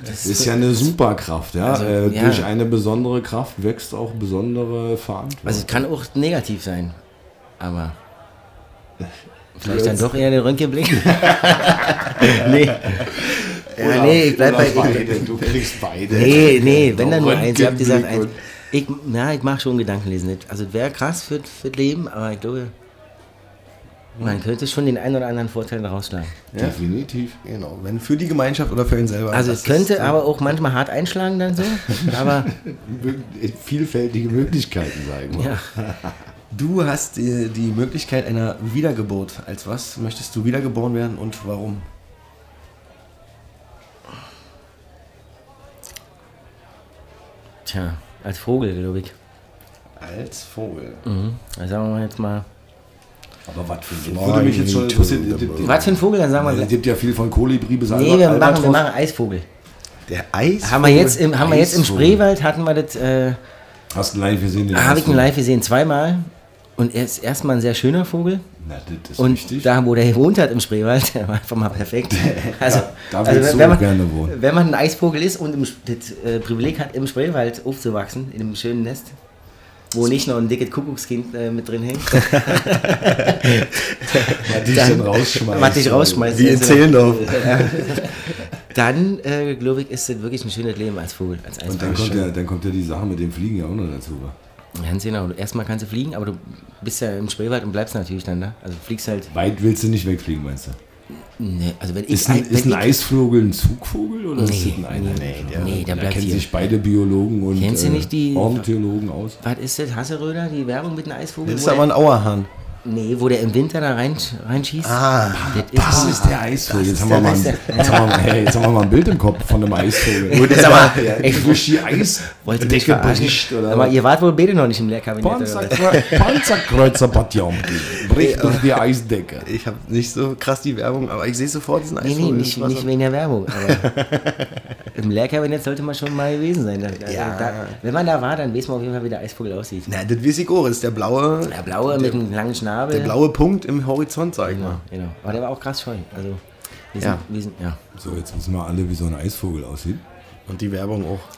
Das ist ja eine Superkraft, ja. Also, äh, ja. Durch eine besondere Kraft wächst auch besondere Verantwortung. Also es kann auch negativ sein. Aber (laughs) vielleicht dann doch eher der Röntgenblick. (laughs) (laughs) nee. Ja, nee, ich bleib bei. Ich, Du kriegst beide. nee, nee, wenn dann nur eins. Ich hab gesagt, eins. Ich, na, ich mach schon Gedankenlesen. Also wäre krass für, für das Leben, aber ich glaube, man könnte schon den einen oder anderen Vorteil daraus schlagen. Definitiv. Genau. Wenn für die Gemeinschaft oder für ihn selber. Also es könnte äh, aber auch manchmal hart einschlagen dann so. (laughs) Aber Vielfältige Möglichkeiten, sagen wir. ja, Du hast die, die Möglichkeit einer Wiedergeburt. Als was möchtest du wiedergeboren werden und warum? tja, als Vogel, glaube ich. Als Vogel. Mhm. Also sagen wir mal jetzt mal. Aber was für ein Würde mich jetzt schon interessieren. Was für ein Vogel, dann sagen wir Es gibt ja viel von Kolibri bis Nee, wir machen, wir machen Eisvogel. Der Eis. Haben wir jetzt im, haben wir jetzt im Eisvogel. Spreewald, hatten wir das, äh, Hast du live gesehen? habe ich ihn Eisvogel? live gesehen, zweimal. Und er ist erstmal ein sehr schöner Vogel. Na, das ist Und richtig. da, wo der gewohnt hat im Spreewald, (laughs) der war einfach mal perfekt. Also, da willst du wenn, auch man, gerne wohnen. wenn man ein Eisvogel ist und im, das äh, Privileg hat, im Spreewald aufzuwachsen, in einem schönen Nest, wo nicht noch ein dickes Kuckuckskind äh, mit drin hängt, (laughs) (laughs) Was dich dann rausschmeißt. was dich rausschmeißt. Wie in Also, Zehlendorf. Dann, äh, glaube ich, ist das wirklich ein schönes Leben als Vogel, als Und dann Eisvogel. kommt, ja, dann kommt ja die Sache mit dem Fliegen ja auch noch dazu. Ganz genau. Erstmal kannst du fliegen, aber du bist ja im Spreewald und bleibst natürlich dann da. Also fliegst halt. Weit willst du nicht wegfliegen, meinst du? Nee, also wenn ich. Ist ein, wenn ist ein ich- Eisvogel ein Zugvogel oder ist Nee, das ein Einheimischer? nee, der- nee, der da kennen hier. sich beide Biologen und Kennst du nicht die- Ornithologen aus. Was ist das? Hasseröder, die Werbung mit einem Eisvogel? Das ist aber ein Auerhahn. Nee, wo der im Winter da rein, reinschießt. Ah, Das ist der Eisvogel. Jetzt haben, wir mal, das ein- ist jetzt, haben wir, hey, jetzt haben wir mal ein Bild im Kopf von einem Eisvogel. Gut, jetzt aber. Ja, Ich durch die Eis wollte verarschen. bricht, oder Aber ihr wart wohl beide noch nicht im Lehrkabinett. Panzerkreuzer Potjomki. Bricht durch die Eisdecke. ich habe nicht so krass die Werbung, aber ich sehe sofort diesen Nee, Eisvogel. nee, nicht, Das nicht so- wegen der Werbung. Aber (laughs) Im Lehrkabinett sollte man schon mal gewesen sein. Da, Ja. da, wenn man da war, dann weiß man auf jeden Fall, wie der Eisvogel aussieht. Na, das weiß ich auch. Das ist der blaue, Der blaue mit einem langen Schnabel. Der blaue Punkt im Horizont, sag ich Genau, mal. genau. Aber der war auch krass scheu. Also, wir sind, Ja. wir sind, ja. So, jetzt wissen wir alle, wie so ein Eisvogel aussieht. Und die Werbung auch. (laughs)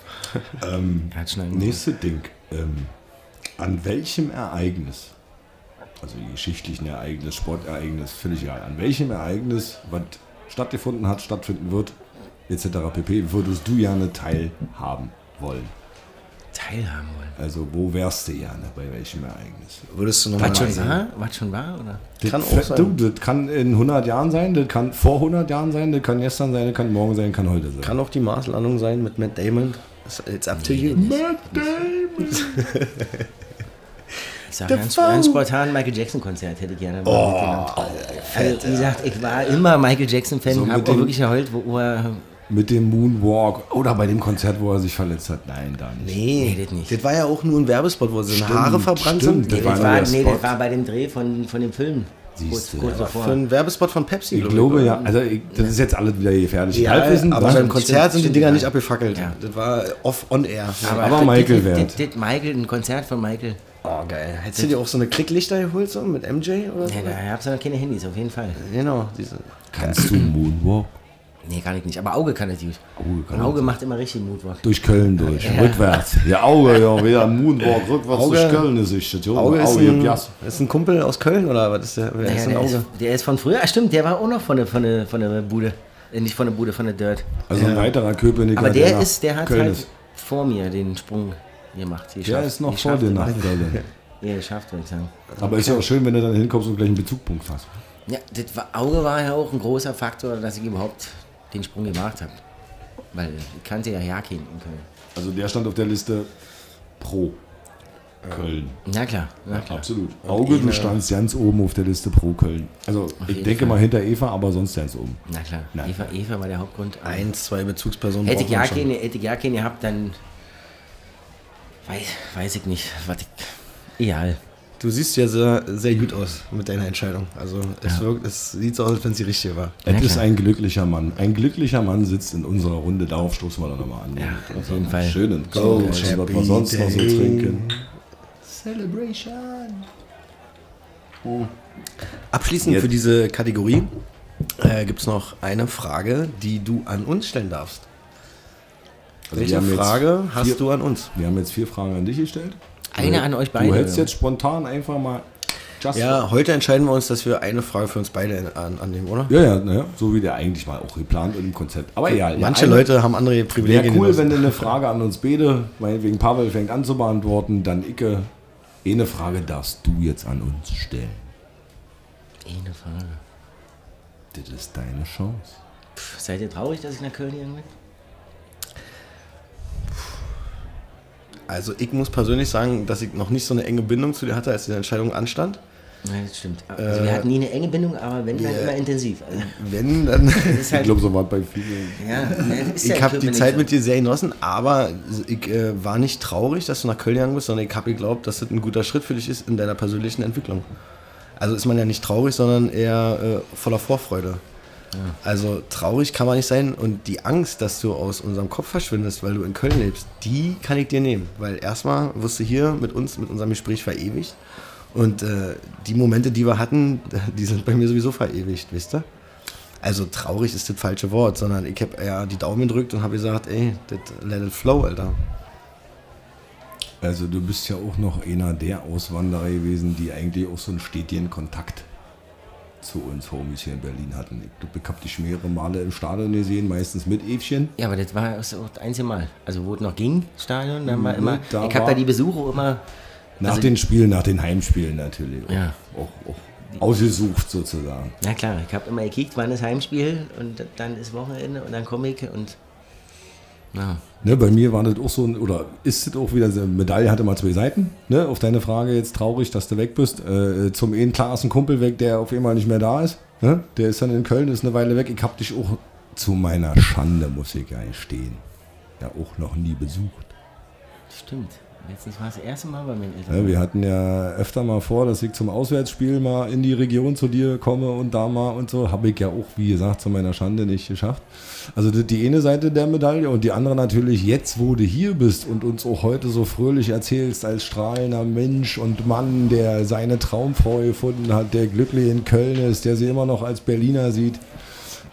Ähm, Er nächste Ding. Ähm, an welchem Ereignis, also die geschichtlichen Ereignis, Sportereignis, völlig egal, an welchem Ereignis, was stattgefunden hat, stattfinden wird, etc. pp., würdest du gerne teilhaben wollen? Teilhaben wollen. Also wo wärst du gerne, bei welchem Ereignis? Würdest du nochmal Was schon war? Was schon war, oder? Kann das, auch sein. Du, das kann in 100 Jahren sein, das kann vor 100 Jahren sein, das kann gestern sein, das kann morgen sein, kann heute sein. Kann auch die Marslandung sein mit Matt Damon. It's up to you. (laughs) Ich sag ganz, ganz spontan Michael Jackson Konzert hätte ich gerne mal mitgenommen. Also, wie gesagt, ich war immer Michael Jackson Fan, So mit hab auch wirklich geheult, wo er Mit dem Moonwalk oder bei dem Konzert, wo er sich verletzt hat. Nein, da nicht. Nee, Nee, das nicht. Das war ja auch nur ein Werbespot, wo seine Stimmt, Haare verbrannt stimmt. sind. Das Nee, war das nur war, nee, das war bei dem Dreh von, von dem Film. Kurz, Siehste. kurz davor. Für einen Werbespot von Pepsi. Ich glaube ja, also ich, das ist jetzt alles wieder gefährlich. Ja, Halbwissen, aber beim Konzert sind die Dinger ja. nicht abgefackelt. Ja. Das war off on air. Aber das- Michael das, wert. das, das, das Michael, ein Konzert von Michael. Oh, geil. Hättest du dir auch so eine Klicklichter geholt, so mit MJ oder so? Ja, da hab's noch keine Handys, auf jeden Fall. Genau, diese. Kannst du Moonwalk? Nee, kann ich nicht. Aber Auge kann es gut. Auge kann Auge macht immer richtig Moodwalk. Durch Köln durch, rückwärts. Ja, Auge, ja, (laughs) wieder Moonwalk, rückwärts Auge- durch Köln ist ich. Ja, Auge ist Auge, ein, ja. ist ein Kumpel aus Köln oder was ist der? Wer Naja, ist ein der, Auge? ist, der ist von früher. Ah, stimmt, der war auch noch von der, von der, von der Bude. Äh, nicht von der Bude, von der Dirt. Also ein weiterer Köpenicker. Aber der nach ist, der hat Köln halt ist. vor mir den Sprung gemacht. Der geschafft. ist noch vor dir nach. Köln. (laughs) Ja, geschafft, würde ich sagen. Aber ist ja auch schön, wenn du dann hinkommst und gleich einen Bezugpunkt hast. Ja, das war, Auge war ja auch ein großer Faktor, dass ich überhaupt den Sprung gemacht habe. Weil ich kannte ja Jakin in Köln. Also der stand auf der Liste pro Köln. Na klar, na klar. Absolut. Auge, du standst ganz oben auf der Liste pro Köln. Also ich jeden denke Fall. mal hinter Eva, aber sonst ganz oben. Na klar. Na Eva, Eva war der Hauptgrund. Eins, zwei Bezugspersonen. Hätte ich schon. Jakin, hätte ich Jakin gehabt, dann weiß, weiß ich nicht, was ich. Egal. Du siehst ja sehr, sehr gut aus mit deiner Entscheidung. Also es, wirkt, es sieht so aus, als wenn sie richtig war. Ja, Es ist ein glücklicher Mann. Ein glücklicher Mann sitzt in unserer Runde. Darauf stoßen wir dann nochmal an. Ja, auf jeden Fall. Schönen Coach, was wir sonst noch so trinken. Celebration. Abschließend Jetzt- für diese Kategorie äh, gibt es noch eine Frage, die du an uns stellen darfst. Also Welche Frage hast vier- du an uns? Wir haben jetzt vier Fragen an dich gestellt. Eine an euch beide. Du hättest jetzt spontan einfach mal. Just Ja, heute entscheiden wir uns, dass wir eine Frage für uns beide an, annehmen, oder? Ja, ja, naja, so wie der eigentlich mal auch geplant und im Konzept. Aber egal. Manche eine- Leute haben andere Privilegien. Wäre cool, wenn du eine Frage an uns beide, meinetwegen Pavel fängt an zu beantworten, dann Icke. Eine Frage darfst du jetzt an uns stellen. Eine Frage. Das ist deine Chance. Pff, seid ihr traurig, dass ich nach Köln gegangen bin? Also ich muss persönlich sagen, dass ich noch nicht so eine enge Bindung zu dir hatte, als die Entscheidung anstand. Nein, das stimmt. Also wir hatten nie eine enge Bindung, aber wenn, dann ja. immer intensiv. Also, Wenn, dann... (laughs) Ich halt, glaube, so war es bei vielen. ja, ne, ja Ich in habe die Zeit so. mit dir sehr genossen, aber ich äh, war nicht traurig, dass du nach Köln gegangen bist, sondern ich habe geglaubt, dass das ein guter Schritt für dich ist in deiner persönlichen Entwicklung. Also ist man ja nicht traurig, sondern eher äh, voller Vorfreude. Also traurig kann man nicht sein und die Angst, dass du aus unserem Kopf verschwindest, weil du in Köln lebst, die kann ich dir nehmen. Weil erstmal wirst du hier mit uns, mit unserem Gespräch verewigt und äh, die Momente, die wir hatten, (laughs) die sind bei mir sowieso verewigt, wisst ihr? Also traurig ist das falsche Wort, sondern ich habe eher die Daumen gedrückt und habe gesagt, ey, das let it flow, Alter. Also du bist ja auch noch einer der Auswanderer gewesen, die eigentlich auch so einen stetigen Kontakt zu uns Homies hier in Berlin hatten. Ich ich habe dich mehrere Male im Stadion gesehen, meistens mit Evchen. Ja, aber das war das einzige Mal. Also wo es noch ging, Stadion, dann war immer, da ich habe da die Besuche immer, Nach Also- den Spielen, nach den Heimspielen natürlich. Auch, Ja. auch, auch ausgesucht sozusagen. na klar, ich habe immer gekickt, wann ist Heimspiel und dann ist Wochenende und dann komme ich und ja, Ne, bei mir war das auch so, ein, oder ist es auch wieder, so, eine Medaille hatte mal zwei Seiten. Ne? Auf deine Frage jetzt traurig, dass du weg bist. Äh, zum einen klar ist ein Kumpel weg, der auf einmal nicht mehr da ist. Ne? Der ist dann in Köln, ist eine Weile weg. Ich habe dich auch zu meiner Schande, muss ich ja stehen, ja auch noch nie besucht. stimmt. Letztens war das erste Mal bei meinen Eltern. Ja, wir hatten ja öfter mal vor, dass ich zum Auswärtsspiel mal in die Region zu dir komme und da mal und so. Habe ich ja auch, wie gesagt, zu meiner Schande nicht geschafft. Also das, die eine Seite der Medaille und die andere natürlich jetzt, wo du hier bist und uns auch heute so fröhlich erzählst als strahlender Mensch und Mann, der seine Traumfrau gefunden hat, der glücklich in Köln ist, der sie immer noch als Berliner sieht.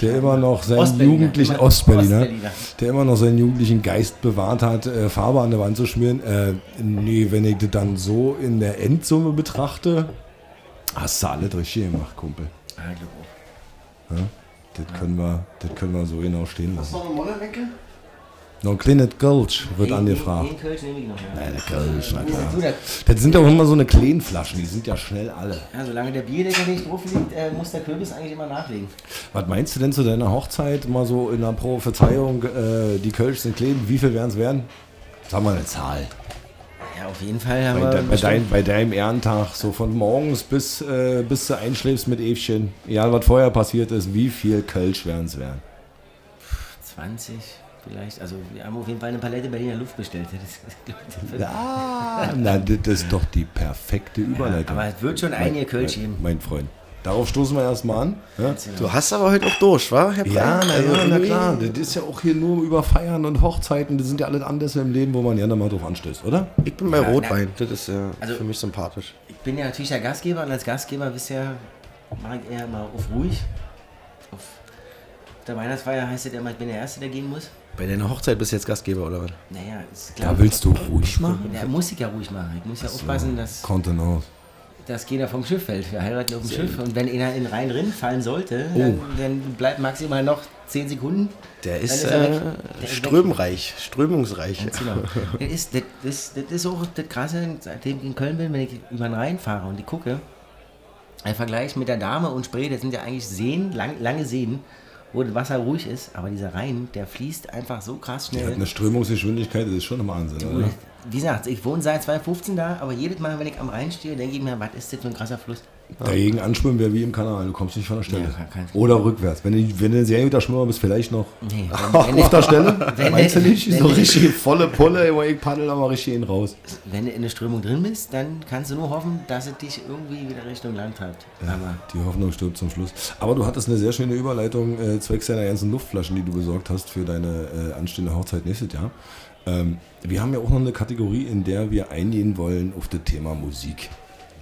Der immer noch seinen Ostberliner, jugendlichen immer Ostberliner, Ostberliner. der immer noch seinen jugendlichen Geist bewahrt hat, äh, Farbe an der Wand zu schmieren. Äh, nee, wenn ich das dann so in der Endsumme betrachte, hast du alles richtig gemacht, Kumpel. Ah, ich auch. Ja? Das, können wir, das können wir so genau stehen lassen. noch eine Mollewecke? Noch ein kleines Gulch wird Den- angefragt. Den Kölsch nehme ich noch. Ja. Ja, der Kölsch, na klar. Du, das, Das sind doch immer so eine kleinen Flaschen, die sind ja schnell alle. ja, solange der Bierdeckel nicht drauf liegt, äh, muss der Kürbis eigentlich immer nachlegen. Was meinst du denn zu deiner Hochzeit, mal so in der Prophezeiung, äh, die Kölsch sind klein, wie viel werden es werden? Sag mal eine Zahl. Ja, auf jeden Fall haben Bei, wir bei, dein, bei deinem Ehrentag, so von morgens bis, äh, bis du einschläfst mit Evchen, egal was vorher passiert ist, wie viel Kölsch werden es werden? 20 vielleicht. Also wir haben auf jeden Fall eine Palette Berliner Luft bestellt. (laughs) Das, Ah, na, das ist doch die perfekte Überleitung. aber es wird schon einige Kölsch mein, geben. mein Freund. Darauf stoßen wir erstmal an. Ja? Du hast aber heute auch durch, wa, Herr Ja, na, Also ja, na irgendwie- klar. Das ist ja auch hier nur über Feiern und Hochzeiten. Das sind ja alles Anlässe im Leben, wo man gerne mal drauf anstößt, oder? Ich bin bei Ja, Rotwein. Das ist ja Also- für mich sympathisch. Ich bin ja natürlich der Gastgeber und als Gastgeber wisst ihr, mache ich eher mal auf ruhig. Auf der Weihnachtsfeier heißt es ja immer, ich bin der Erste, der gehen muss. Bei deiner Hochzeit bist du jetzt Gastgeber, oder was? Naja, ist klar. Da willst du ruhig machen? Ja, muss ich ja ruhig machen. Ich muss ja aufpassen, dass, Kontenance. dass keiner vom Schiff fällt. Wir heiraten auf dem Schiff und wenn einer in den Rhein drin fallen sollte, Oh. dann, dann bleibt maximal noch 10 Sekunden. Der ist, äh, Der ist strömreich, strömungsreich. Ganz genau. das, ist, das, das, das ist auch das Krasse, seitdem ich in Köln bin, wenn ich über den Rhein fahre und ich gucke, ein Vergleich mit der Dame und Spree, das sind ja eigentlich Seen, lang, lange Seen, wo das Wasser ruhig ist, aber dieser Rhein, der fließt einfach so krass Die hat schnell. eine Strömungsgeschwindigkeit, das ist schon ein Wahnsinn, Du, oder? Wie gesagt, ich wohne seit 2015 da, aber jedes Mal, wenn ich am Rhein stehe, denke ich mir, was ist das für ein krasser Fluss? Dagegen anschwimmen wäre wie im Kanal, du kommst nicht von der Stelle. Ja, kann- kann- Oder rückwärts. Wenn du, wenn du ein sehr guter Schwimmer bist, vielleicht noch Nee, (laughs) auf wenn, der wenn, Stelle. (laughs) wenn- Meinst du nicht? wenn- so richtig volle Pulle, aber ich paddel aber richtig hin raus. wenn du in der Strömung drin bist, dann kannst du nur hoffen, dass es dich irgendwie wieder Richtung Land treibt. Aber Die Hoffnung stirbt zum Schluss. Aber du hattest eine sehr schöne Überleitung äh, zwecks deiner ganzen Luftflaschen, die du besorgt hast für deine äh, anstehende Hochzeit nächstes Jahr. Ähm, wir haben ja auch noch eine Kategorie, in der wir eingehen wollen auf das Thema Musik.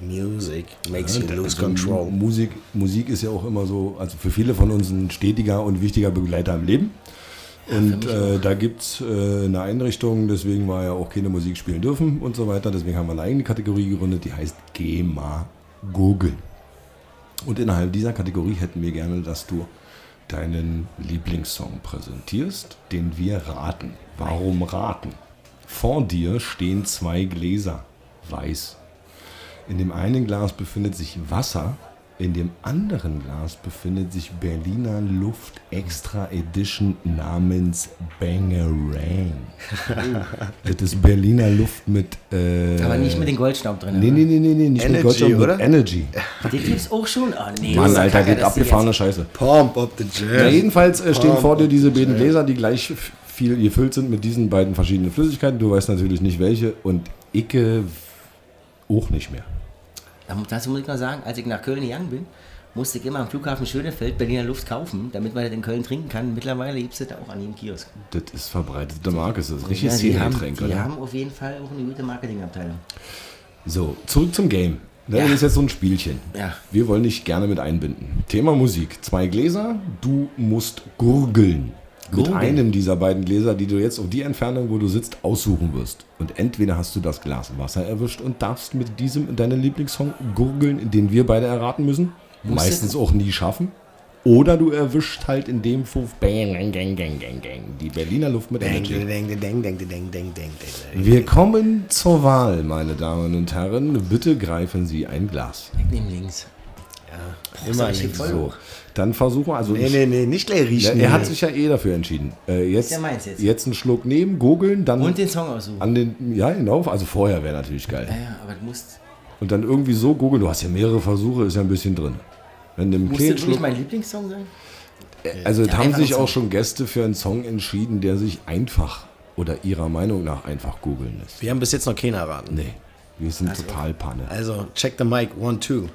Music makes you Ja, lose also control. Mu- Musik, Musik ist ja auch immer so, also für viele von uns ein stetiger und wichtiger Begleiter im Leben. Und äh, da gibt es äh, eine Einrichtung, deswegen wir ja auch keine Musik spielen dürfen und so weiter. Deswegen haben wir eine eigene Kategorie gegründet, die heißt Geh mal googeln. Und innerhalb dieser Kategorie hätten wir gerne, dass du deinen Lieblingssong präsentierst, den wir raten. Warum raten? Vor dir stehen zwei Gläser, weiß. In dem einen Glas befindet sich Wasser, in dem anderen Glas befindet sich Berliner Luft Extra Edition namens Bangerang. (laughs) das ist Berliner Luft mit. Äh, aber nicht mit dem Goldstaub drin. Nee, nee, nee, nee, nee, nicht mit Energy, Goldstaub, mit oder? Energy. (laughs) Den gibt's auch schon. Oh, nee, Mann, Alter, geht abgefahrene Scheiße. Pump up the Ja, jam. jedenfalls äh, stehen vor dir diese beiden Gläser, die gleich viel gefüllt sind mit diesen beiden verschiedenen Flüssigkeiten. Du weißt natürlich nicht welche und Icke auch nicht mehr. Da- Dazu muss ich mal sagen, als ich nach Köln gegangen bin, musste ich immer am Flughafen Schönefeld Berliner Luft kaufen, damit man das in Köln trinken kann. Mittlerweile gibt es das auch an jedem Kiosk. Das ist verbreitete Marke, das ist Ja, richtig die haben, Szenengetränk, die oder? haben auf jeden Fall auch eine gute Marketingabteilung. So, zurück zum Game. Ne, Ja. Das ist jetzt so ein Spielchen. Ja. Wir wollen dich gerne mit einbinden. Thema Musik. Zwei Gläser, du musst gurgeln. Mit einem dieser beiden Gläser, die du jetzt auf die Entfernung, wo du sitzt, aussuchen wirst. Und entweder hast du das Glas Wasser erwischt und darfst mit diesem deinen Lieblingssong gurgeln, den wir beide erraten müssen. Muss Meistens auch nie schaffen. Oder du erwischt halt in dem Fuff bang, gang, gang, gang, gang, gang, die Berliner Luft mit Energy. Wir kommen zur Wahl, meine Damen und Herren. Bitte greifen Sie ein Glas. Ich nehme links. Immer ich links. So. Dann versuchen wir, also Nee, ich- nee, nee, nicht gleich Ja, riechen. er hat sich ja eh dafür entschieden. Äh, jetzt, ja meins jetzt. einen Schluck nehmen, googeln, dann Und den Song aussuchen. an den, ja genau, also vorher wäre natürlich geil. Ja, ja, aber du musst, Und dann irgendwie so googeln, du hast ja mehrere Versuche, ist ja ein bisschen drin. Wenn du du kleinen wirklich mein Lieblingssong sein? also es Ja, haben sich auch schon Gäste für einen Song entschieden, der sich einfach oder ihrer Meinung nach einfach googeln lässt. Wir haben bis jetzt noch keinen erraten. Nee, wir sind total Panne. Also, check the mic, one, two.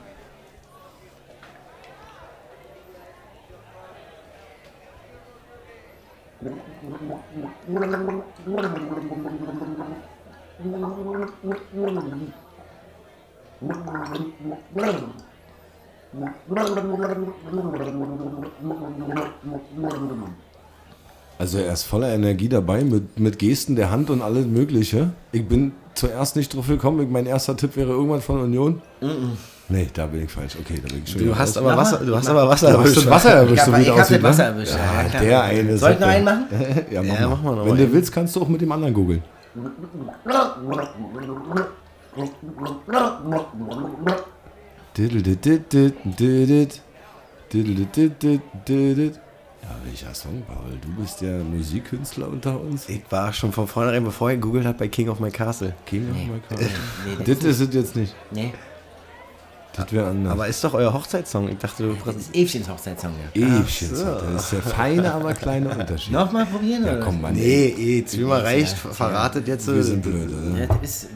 Also er ist voller Energie dabei, mit, mit Gesten der Hand und alles Mögliche. Ich bin zuerst nicht drauf gekommen, mein erster Tipp wäre irgendwas von Union. Nee, da bin ich falsch. Okay, da bin ich schon Du wieder hast raus. aber Wasser, du hast aber Wasser Du hast erwischt. das Wasser erwischt, Ich so wie ich aussieht, das Wasser ne? erwischt, Ja, ja, der eine. Soll ich noch einen machen? (laughs) Ja, mach, Ja, mal. mach mal noch Wenn mal du einen. willst, kannst du auch mit dem anderen googeln. Ja, welcher Song, Paul? Du bist der Musikkünstler unter uns. Ich war schon von vornherein, bevor ich gegoogelt habe, bei King of My Castle. King of my car. (laughs) Nee, Das ist es jetzt nicht. nee. Das wäre anders. Aber ist doch euer Hochzeitssong. Ich dachte, du das ist Evchens Hochzeitssong, ja. Ewchen. Das ist der feine, aber kleine Unterschied. Nochmal probieren, Ja, oder? komm, Mann. Nee, eh, zweimal reicht, verratet jetzt. Wir sind blöd, oder? Ja, das ist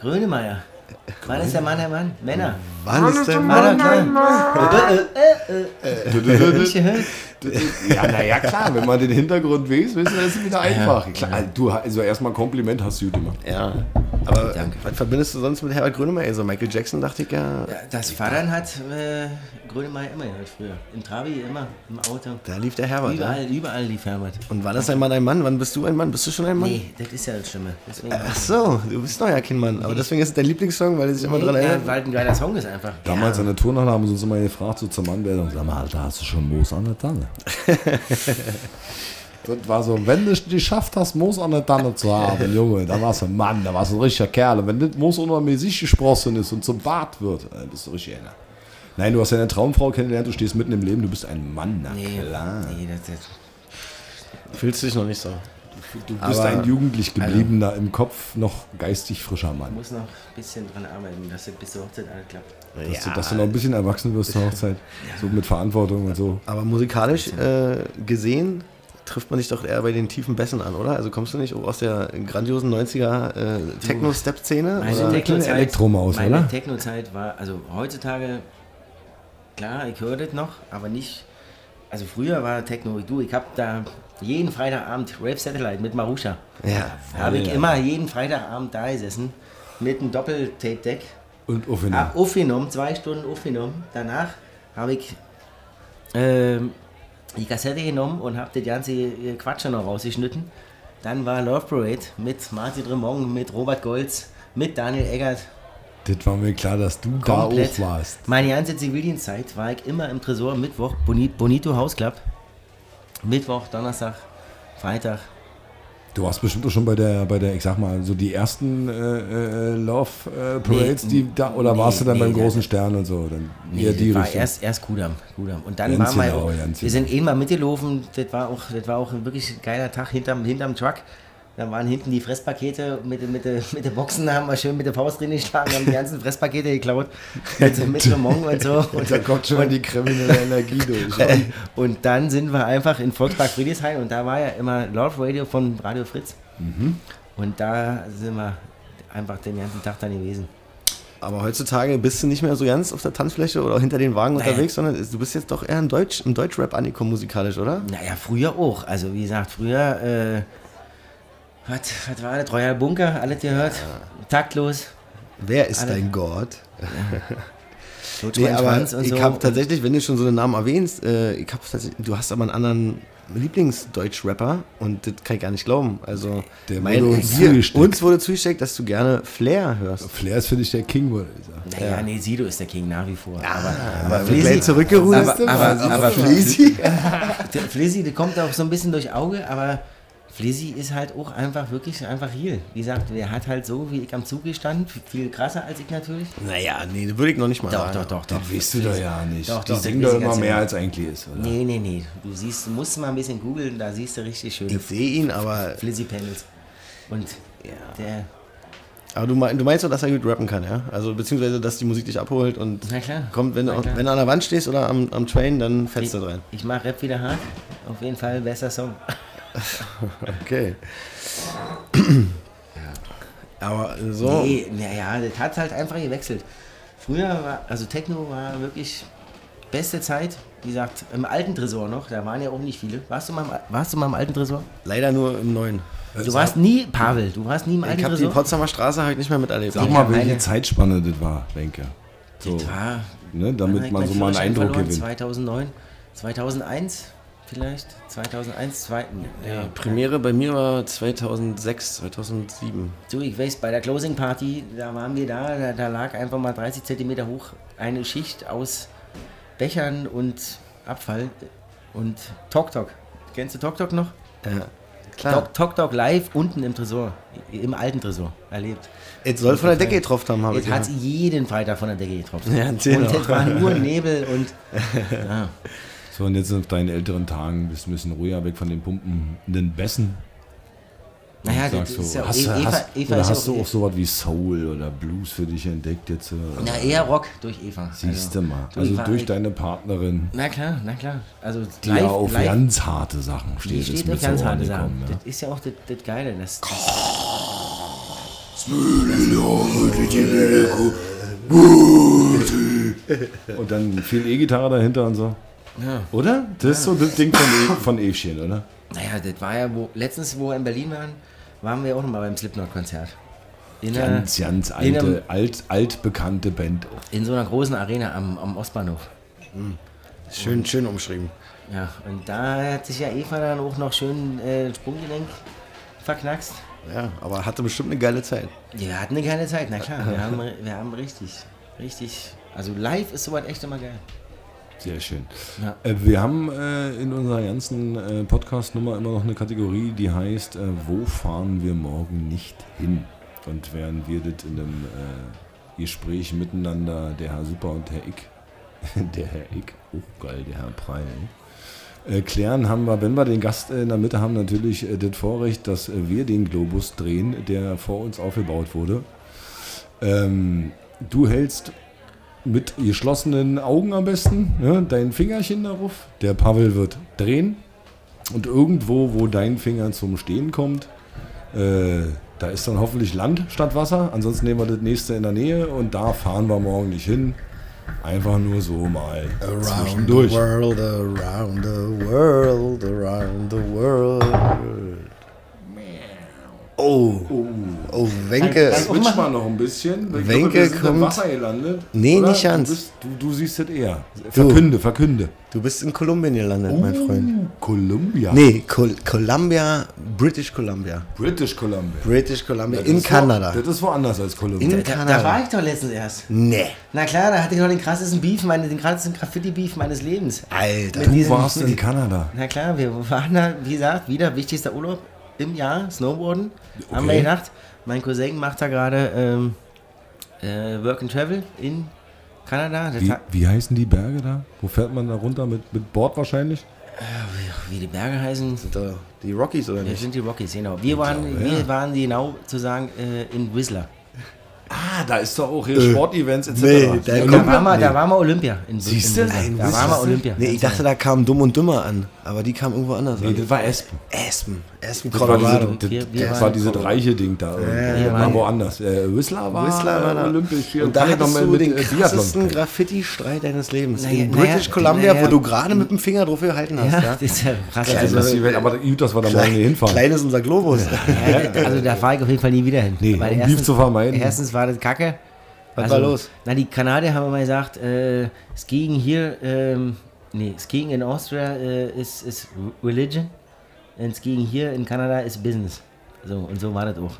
Grönemeyer. Wann ist der Mann der Mann? Männer. Wann ist War doch äh, äh. Nicht gehört? Ja, naja, klar, wenn man den Hintergrund weiß, wissen wir, ist es wieder einfach. Klar, du, also erstmal Kompliment hast du gemacht. Ja, aber Danke. was verbindest du sonst mit Herbert Grönemeyer? So Michael Jackson dachte ich ja, Ja, das Fahrrad hat äh, Grönemeyer immer gehört früher. Im Trabi immer, im Auto. da lief der Herbert. Ja? Überall, überall lief Herbert. Und wann ist ein Mann ein Mann? Wann bist du ein Mann? Bist du schon ein Mann? Nee, das ist ja das Schlimme. Deswegen Ach so, du bist noch ja kein Mann. Aber deswegen ist es dein Lieblingssong, weil er sich immer dran erinnert. ja, weil ein geiler Song ist einfach. Damals an der Turnhalle haben sie uns immer gefragt, so zur Mannbildung, sag mal, Alter, hast du schon Moos an der Tanne? (laughs) das war so, wenn du es geschafft hast, Moos an der Tanne zu haben, Junge, dann warst du ein Mann, dann warst du ein richtiger Kerl. Und wenn das Moos unter mir sich gesprossen ist und zum Bart wird, dann bist du richtig einer. Nein, du hast deine Traumfrau kennengelernt, du stehst mitten im Leben, du bist ein Mann, na Nee, klar. nee das, das, Fühlst dich noch nicht so. Du bist Aber- ein jugendlich gebliebener, im Kopf noch geistig frischer Mann. muss noch ein bisschen dran arbeiten, dass das bis zur Hochzeit alles klappt. Dass, du, dass du noch ein bisschen erwachsen wirst zur Hochzeit. So mit Verantwortung und so. Aber musikalisch äh, gesehen trifft man dich doch eher bei den tiefen Bässen an, oder? Also kommst du nicht aus der grandiosen 90er äh, Techno-Step-Szene? Meine? Techno-Zeit war, also heutzutage, klar, ich höre das noch, aber nicht, also früher war Techno, du, ich habe da jeden Freitagabend Rave Satellite mit Marusha. Ja. Habe ich immer jeden Freitagabend da gesessen mit einem Doppel-Tape-Deck. Und aufgenommen. Hab aufgenommen, zwei Stunden aufgenommen. Danach habe ich ähm, die Kassette genommen und habe das ganze Quatsch noch rausgeschnitten. Dann war Love Parade mit Martin Dremont, mit Robert Golz, mit Daniel Eggert. Das war mir klar, dass du Komplett. da auch warst. Meine ganze Zivildienstzeit war ich immer im Tresor, Mittwoch, Boni Bonito House Club. Mittwoch, Donnerstag, Freitag. Du warst bestimmt auch schon bei der, bei der, ich sag mal, so die ersten äh, äh, Love äh, Parades, Nee, die da, oder nee, warst du dann nee, beim großen Stern und so? Dann Nee, die war Richtung. erst, erst Kudam, Kudam. Und dann waren wir, wir sind eh mal mitgelaufen, das war auch, das war auch ein wirklich geiler Tag hinterm, hinterm Truck. Da waren hinten die Fresspakete mit, den- mit, mit den Boxen, da haben wir schön mit der Faust drin geschlagen, haben die ganzen Fresspakete geklaut. Mit, mit Remont und so. (laughs) Und, da kommt schon mal die kriminelle Energie durch. (laughs) und dann sind wir einfach in Volkspark Friedrichshain und da war ja immer Love Radio von Radio Fritz. Mhm. Und da sind wir einfach den ganzen Tag dann gewesen. Aber heutzutage bist du nicht mehr so ganz auf der Tanzfläche oder hinter den Wagen Naja. unterwegs, sondern du bist jetzt doch eher im, Deutsch, im Deutschrap angekommen musikalisch, oder? Naja, früher auch. Also wie gesagt, früher, äh, was, was war das? Royal Bunker, alles gehört. Taktlos. Wer ist Alle- dein Gott? (laughs) Lutsch Nee, aber ich so. habe tatsächlich, wenn du schon so einen Namen erwähnst, äh, ich hab du hast aber einen anderen Lieblingsdeutsch-Rapper und das kann ich gar nicht glauben. Also Der wurde uns hier, zugesteckt. uns wurde zugesteckt, dass du gerne Flair hörst. Flair ist für dich der King, würde ich sagen. naja, nee, Sido ist der King nach wie vor. aber Aber aber gleich Flizzy, zurückgerudert. aber, aber, aber Flizzy? der (laughs) Flizzy, der kommt auch so ein bisschen durch Auge, aber Flizzy ist halt auch einfach wirklich einfach hier. Wie gesagt, der hat halt so, wie ich am Zug gestanden, viel krasser als ich natürlich. Naja, nee, das würde ich noch nicht mal Doch, sagen. doch, doch, doch. Das weißt du doch ja nicht. Doch, die doch, singen das doch immer mehr als eigentlich ist, oder? Nee, nee, nee. Du siehst, du musst mal ein bisschen googeln, da siehst du richtig schöne Ich sehe ihn, aber, Flizzy Panels. Und der, aber du, mein, du meinst doch, dass er gut rappen kann, ja? Also beziehungsweise, dass die Musik dich abholt und na klar. kommt, wenn, klar. wenn du an der Wand stehst oder am, am Train, dann fällst ich, du rein. ich mach Rap wieder hart. Auf jeden Fall besser Song. (laughs) Okay. (clears throat) Aber so. Nee, naja, das hat halt einfach gewechselt. Früher war, also Techno war wirklich beste Zeit. Wie gesagt, im alten Tresor noch, da waren ja auch nicht viele. Warst du mal, im, warst du mal im alten Tresor? Leider nur im neuen. Du warst nie, Pavel, du warst nie im alten Ich habe die Tresor? Potsdamer Straße halt nicht mehr miterlebt. Sag mal, welche Zeitspanne das war, Wenke. So, Das war, ne, damit ich man so mal einen Eindruck verloren? gewinnt. 2009, 2001 vielleicht? 2001, 2. Ja, Premiere bei mir war 2006, 2007. So, ich weiß, bei der Closing Party, da waren wir da, da, da lag einfach mal 30 Zentimeter hoch eine Schicht aus Bechern und Abfall und Tok Tok. Kennst du Tok Tok noch? Ja, klar. Tok Tok Tok live unten im Tresor, im alten Tresor erlebt. Es soll von der Decke getroffen haben, habe ich hat jeden Freitag von der Decke getroffen. (laughs) Ja, und es war nur Nebel und (laughs) ja. So, und jetzt auf deinen älteren Tagen bist du ein bisschen ruhiger weg von den pumpenden Bässen. Naja, das ist ja auch, hast, Eva, hast, Eva oder ist hast ja du auch, auch sowas wie Soul oder Blues für dich entdeckt jetzt? äh, Na, eher Rock durch Eva. Siehst du Also, mal. Also Eva, durch ich- deine Partnerin, Na klar, na klar. Also die live, ja auf live, ganz harte Sachen die steht. ist steht auf ganz Ohren harte Sachen. ja. Das ist ja auch das, das Geile. Das, Und dann viel E-Gitarre dahinter und so. Ja. Oder? Das ist so das Ding von, e von Evchen, oder? Naja, das war ja, wo, letztens, wo wir in Berlin waren, waren wir auch nochmal beim Slipknot-Konzert. In, einer- Ganz, ganz in, einem, alte, alt, altbekannte Band. in so einer großen Arena am, am Ostbahnhof. Schön, schön umschrieben. Ja, und da hat sich ja Eva dann auch noch schön äh, Sprunggelenk verknackst. Ja, aber hatte bestimmt eine geile Zeit. Wir hatten eine geile Zeit, na klar. Wir (laughs) haben, wir haben richtig, richtig. Also live ist sowas echt immer geil. Sehr schön. Ja. Äh, wir haben äh, in unserer ganzen äh, Podcast-Nummer immer noch eine Kategorie, die heißt, wo fahren wir morgen nicht hin? Und während wir das in einem Gespräch miteinander, der Herr Super und Herr Ick, (laughs) der Herr Ick, oh geil, der Herr Preil, klären, haben wir, wenn wir den Gast in der Mitte haben, natürlich das Vorrecht, dass wir den Globus drehen, der vor uns aufgebaut wurde. Ähm, du hältst mit geschlossenen Augen am besten, ne, dein Fingerchen darauf. Der Pavel wird drehen und irgendwo, wo dein Finger zum Stehen kommt, äh, da ist dann hoffentlich Land statt Wasser. Ansonsten nehmen wir das nächste in der Nähe und da fahren wir morgen nicht hin. Einfach nur so mal zwischendurch. world, around the world, around the world. Oh, oh, Wenke. Switch mal noch ein bisschen. Ich Wenke glaube, kommt- Wasser gelandet. Nee, oder? nicht ganz. Du, bist, du, du siehst es eher. Verkünde, verkünde. Du bist in Kolumbien gelandet, mein Freund. Columbia. Nee, Col Columbia, British Columbia. British Columbia. British Columbia Das in ist wo- Kanada. Das ist woanders als Columbia. In Da, da Kanada. war ich doch letztens erst. Nee, Na klar, da hatte ich noch den krassesten Beef, meine, den krassesten Graffiti-Beef meines Lebens. Alter. Mit du diesem- warst in (laughs) Kanada. Na klar, wir waren da, wie gesagt, wieder wichtigster Urlaub im Jahr, Snowboarden. Haben wir Okay. gedacht, mein Cousin macht da gerade ähm, äh, Work and Travel in Kanada. Das Wie, wie heißen die Berge da? Wo fährt man da runter? Mit, mit Bord wahrscheinlich? wie die Berge heißen, Da, Die Rockies oder das nicht? sind die Rockies, genau. Wir waren, glaube, wir ja. waren genau zu sagen äh, in Whistler. Ah, da ist doch auch hier Sportevents etc. nee, da Da wir, nee. da waren wir Olympia. In, Siehst in du? Da waren wir Olympia. Nee, ich dachte, da kam Dumm und Dümmer an. Aber die kam irgendwo anders Nee, an. das war Espen. Aspen. Aspen, Das war, Colorado. diese, das, Wir- wir das war dieses reiche Ding da. wir war waren- woanders. Äh, Whistler war, Whistler war da. olympisch. Und da hattest du mit, den äh, krassesten. Graffiti-Streit deines Lebens. Naja, in naja, British Columbia, naja. wo du gerade mit dem Finger drauf gehalten hast. Ja, Ja, (laughs) das ist ja krass. Also, das Welt, aber gut, dass wir da morgen nicht hinfahren. Klein ist unser Globus. Ja, also da fahre ich auf jeden Fall nie wieder hin. Nee, um Beef zu vermeiden. Erstens war das kacke. Was Also, war los? Na, die Kanadier haben immer gesagt, äh, skiing hier, ähm, nee, skiing in Austria äh, ist, ist Religion und skiing hier in Kanada ist Business. So, und so war das auch.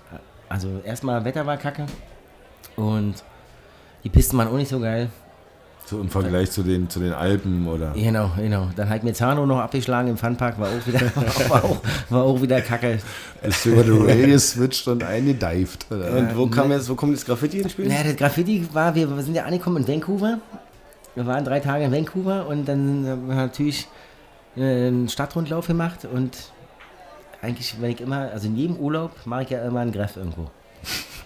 Also erstmal Wetter war kacke und die Pisten waren auch nicht so geil. So im Vergleich zu den, zu den Alpen oder. Genau, genau. Dann hat mir Zano noch abgeschlagen im Funpark, war auch wieder, (laughs) war auch, war auch wieder kacke. Ist über die Rail geswitcht und eingedived. Oder? Und wo, kam jetzt, wo kommt das Graffiti ins Spiel? Naja, das Graffiti war, wir sind ja angekommen in Vancouver. Wir waren drei Tage in Vancouver und dann haben wir natürlich äh, einen Stadtrundlauf gemacht und eigentlich, wenn ich immer, also in jedem Urlaub mache ich ja immer einen Greff irgendwo.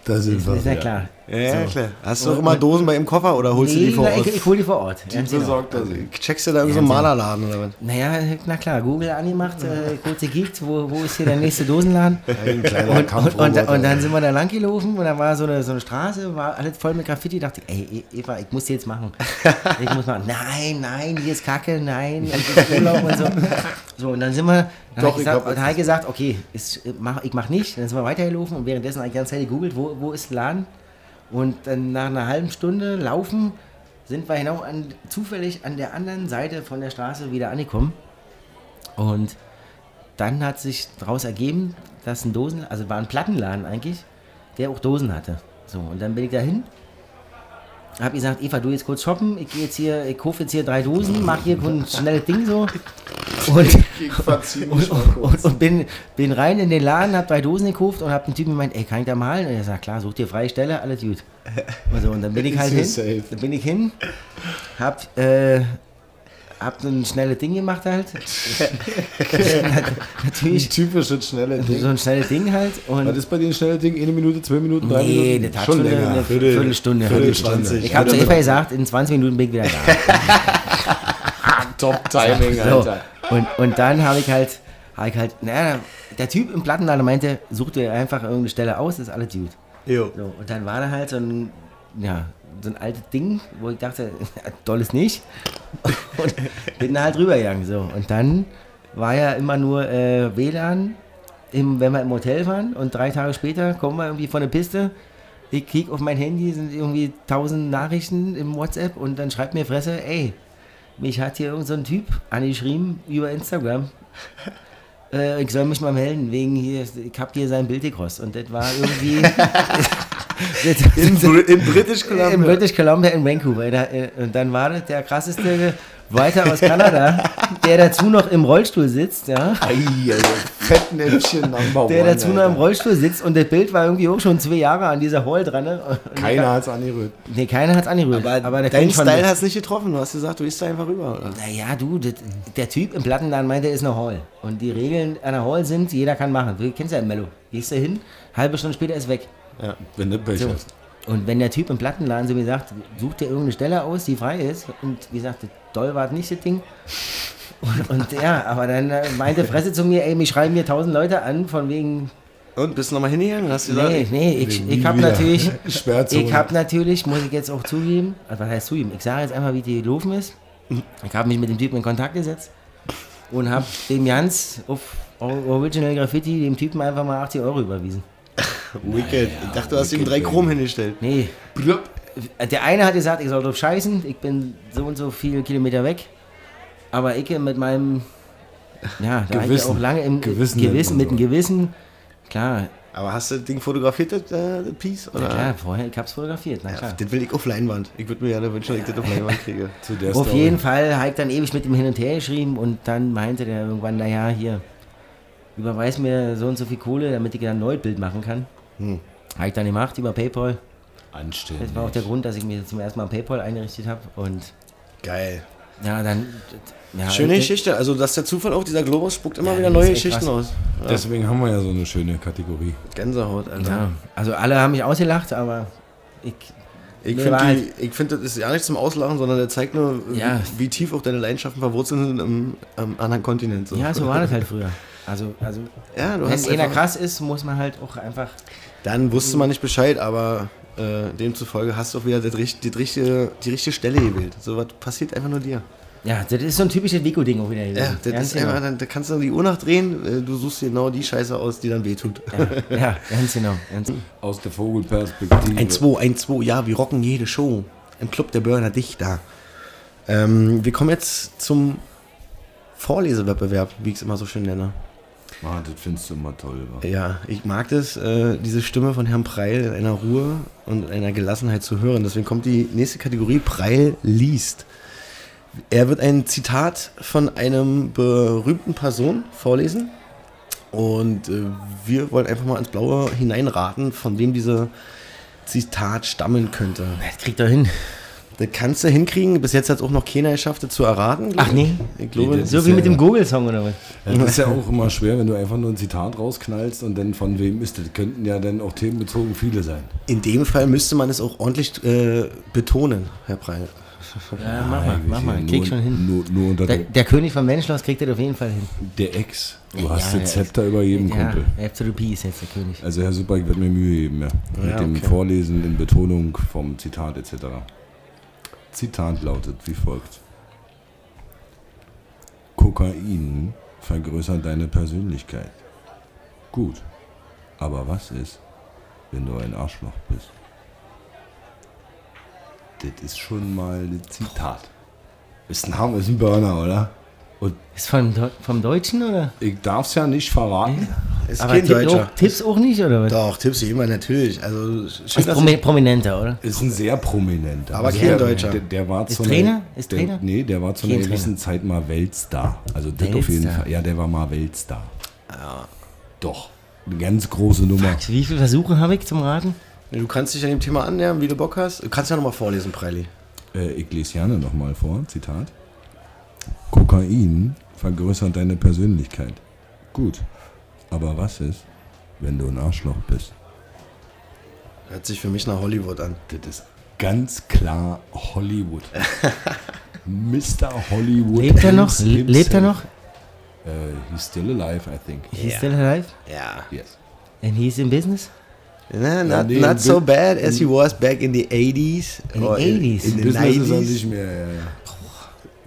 Da sind Ist, wir. ist ja. klar. Ja, ja, So. klar. Hast du auch immer Dosen bei im Koffer oder holst du die vor Ort? ich, ich hole die vor Ort. Ja, genau. Besorgt er sich. Checkst du da irgendeinen so einen Malerladen oder was? Naja, na klar, Google angemacht, äh, kurz gekiekt, wo, wo ist hier der nächste Dosenladen? (laughs) Ein kleiner Und, und, und, und dann sind wir da lang gelaufen und da war so eine, so eine Straße, war alles voll mit Graffiti. dachte ich, ey, E- Eva, ich muss die jetzt machen. (laughs) Ich muss machen. Nein, nein, hier ist Kacke, nein, ist Urlaub und so. So, und dann sind wir, dann Doch, habe ich, gesagt, okay, ist, mach, ich mach nicht. Dann sind wir weitergelaufen und währenddessen habe ich die ganze Zeit gegoogelt, wo, wo ist der Laden? Und dann nach einer halben Stunde Laufen sind wir genau an, zufällig an der anderen Seite von der Straße wieder angekommen. Und dann hat sich daraus ergeben, dass ein Dosen, also war ein Plattenladen eigentlich, der auch Dosen hatte. So, und dann bin ich dahin, hab gesagt, Eva, du jetzt kurz shoppen, ich gehe jetzt hier, ich kaufe jetzt hier drei Dosen, mach hier ein schnelles Ding so. Und, und, und, und bin, bin rein in den Laden, hab drei Dosen gekauft und hab den Typen gemeint, ey, kann ich da malen? Und er sagt, klar, such dir freie Stelle, alles gut. Und, so, und dann bin ich halt hin, safe. dann bin ich hin, hab, äh, hab so ein schnelles Ding gemacht halt. (laughs) Natürlich Typisches schnelle Ding. so ein schnelles Ding halt. Und Was ist bei dir ein schnelles Ding? Eine Minute, zwei Minuten, drei Nee, Minuten? das hat schon, eine, eine Viertel- Viertelstunde. Viertelstunde. Ich habe zu Eva gesagt, in 20 Minuten bin ich wieder da. (laughs) Top-Timing, So. Alter. Und, und dann habe ich halt, hab ich halt, naja, der Typ im Plattenladen meinte, such dir einfach irgendeine Stelle aus, ist alles gut. Jo. So, und dann war da halt so ein, ja, so ein altes Ding, wo ich dachte, (laughs) doll ist nicht. (laughs) Und bin da halt rübergegangen. So. Und dann war ja immer nur äh, WLAN, im, wenn wir im Hotel waren. Und drei Tage später kommen wir irgendwie von der Piste. Ich krieg auf mein Handy, sind irgendwie tausend Nachrichten im WhatsApp und dann schreibt mir Fresse, ey, mich hat hier irgend so ein Typ angeschrieben über Instagram. (laughs) Äh, ich soll mich mal melden, wegen hier, ich hab hier sein Bild gekostet. Und das war irgendwie. (laughs) In, in British Columbia. In British Columbia in Vancouver. Äh, Und dann war das der krasseste weiter aus Kanada, der dazu noch im Rollstuhl sitzt, ja. Ei. Fettnäpfchen Number Der dazu noch im Rollstuhl sitzt und das Bild war irgendwie auch schon zwei Jahre an dieser Hall dran. Ne? Keiner hat's angerührt. Nee, keiner hat's angerührt. Aber, der dein Style hat's nicht getroffen. Du hast gesagt, du gehst da einfach rüber. Oder? Naja, du, das, der Typ im Plattenladen meint, der ist eine Hall. Und die Regeln einer Hall sind, jeder kann machen. Du kennst ja Mello. Gehst du hin, halbe Stunde später ist weg. Wenn du Pech So. hast. Und wenn der Typ im Plattenladen so wie gesagt, sucht dir irgendeine Stelle aus, die frei ist, und wie gesagt, doll war das nicht das Ding. Und, und ja, aber dann äh, meinte Fresse zu mir, ey, mich schreiben mir tausend Leute an, von wegen, Und bist du nochmal hingegangen? Hast du gesagt, nee, nee, ich, ich habe natürlich, (laughs) ich habe natürlich, muss ich jetzt auch zugeben, also was heißt zugeben, ich sage jetzt einfach, wie die gelaufen ist. Ich habe mich mit dem Typen in Kontakt gesetzt und habe dem Jans auf Original Graffiti dem Typen einfach mal 80 Euro überwiesen. Wicked. ich dachte, du hast ihm drei Chrom hingestellt. Nee, der eine hat gesagt, ich soll drauf scheißen, ich bin so und so viele Kilometer weg. Aber ich mit meinem, ja, da Gewissen. auch lange im Gewissen Gewissen, mit dem. Gewissen. Klar, Aber hast du das Ding fotografiert, das, äh, das Piece? na Oder? klar, vorher, ich hab's fotografiert, na klar. Das will ich auf Leinwand. Ich würde mir ja wünschen, dass ich das auf Leinwand kriege. (laughs) Zu der Auf Story. jeden Fall habe ich dann ewig mit ihm hin und her geschrieben und dann meinte der irgendwann, naja, hier, überweis mir so und so viel Kohle, damit ich dann ein neues Bild machen kann. Hm. Habe ich dann gemacht über Paypal. Anständig. Das war auch der Grund, dass ich mir zum ersten Mal Paypal eingerichtet habe und Geil. ja, dann... Ja, Schöne ich- Geschichte. Also, dass der Zufall auch, dieser Globus spuckt immer Ja, wieder neue Geschichten krass. aus. Deswegen haben wir ja so eine schöne Kategorie. Gänsehaut, Alter. Ja, also alle haben mich ausgelacht, aber ich. Ich finde, halt- find, das ist ja nicht zum Auslachen, sondern der zeigt nur, Ja. wie, wie tief auch deine Leidenschaften verwurzelt sind im, am anderen Kontinent. So. Ja, so war das halt früher. Also, also Ja, du wenn hast einer krass ist, muss man halt auch einfach. Dann wusste man nicht Bescheid, aber äh, demzufolge hast du auch wieder das, richt- die, richtige, die richtige Stelle gewählt. So was passiert einfach nur dir. Ja, das ist so ein typisches Vico-Ding auch wieder. Ja, das Ganz ist genau. einfach, dann, da kannst du die Uhr nachdrehen, äh, du suchst dir genau die Scheiße aus, die dann wehtut. ja, ja, ganz genau. Ganz, Aus der Vogelperspektive. Ein 2, ein 2, ja, wir rocken jede Show. Im Club der Burner Dichter. Ähm, wir kommen jetzt zum Vorlesewettbewerb, wie ich es immer so schön nenne. Ah, das findest du immer toll. wa? Ja, ich mag das, äh, diese Stimme von Herrn Preil in einer Ruhe und in einer Gelassenheit zu hören. Deswegen kommt die nächste Kategorie, Preil liest. Er wird ein Zitat von einem berühmten Person vorlesen. Und äh, wir wollen einfach mal ins Blaue hineinraten, von wem diese Zitat stammen könnte. das kriegt er hin. Das kannst du hinkriegen. Bis jetzt hat es auch noch keiner geschafft, das zu erraten. Ach nee. Ich glaube, Nee, So ist wie ja- mit dem Google-Song oder was? Ja, das ist ja auch immer schwer, wenn du einfach nur ein Zitat rausknallst und dann von wem ist das? Könnten ja dann auch themenbezogen viele sein. in dem Fall müsste man es auch ordentlich äh, betonen, Herr Preil. Ja, mach mal, mach mal. nur, Krieg schon hin. Nur, nur unter Der, der, König vom Menschenschloss kriegt das auf jeden Fall hin. der Ex. Du Ja, hast der das Zepter über jedem Ja, Kumpel. The Peace jetzt der König. Also Herr Super, ich werde mir Mühe geben, ja. Mit Ja, dem okay. Vorlesen in Betonung vom Zitat etc. Zitat lautet wie folgt. Kokain vergrößert deine Persönlichkeit. Gut. Aber was ist, wenn du ein Arschloch bist? Das ist schon mal ein Zitat. Ist ein Hammer, ist ein Burner, oder? Und Ist vom, vom Deutschen oder? ich darf es ja nicht verraten. Ist Aber kein Tipp Deutscher. auch, Tipps auch nicht, oder was? Doch, Tipps wie immer natürlich. Also schön, Ist promi prominenter, oder? Ist ein sehr prominenter. Aber Also kein der, Deuter. Der, der war Ist zu Trainer? Einer, Ist der, Trainer? Nee, der war zu Kein einer Trainer. gewissen Zeit mal Weltstar. Also das auf jeden Weltstar. Fall. Ja, der war mal Weltstar. Ja. Doch. Eine ganz große Nummer. Wie viele Versuche habe ich zum Raten? Du kannst dich an dem Thema annähern, wie du Bock hast. Du kannst ja nochmal vorlesen, Preili. Äh, ich lese gerne nochmal vor, Zitat. Kokain vergrößert deine Persönlichkeit. Gut. Aber was ist, wenn du ein Arschloch bist? Hört sich für mich nach Hollywood an. Das ist ganz klar Hollywood. (laughs) Mr. Hollywood. Lebt er noch? himself. Le- Lebt er noch? Äh, he's still alive, I think. He's still alive? Ja. Yes. And he's in business? Na, not, nee, not so bad as he was back in the 80s. In the or 80s. In, in the Business ist er 90s. nicht mehr, ja, ja.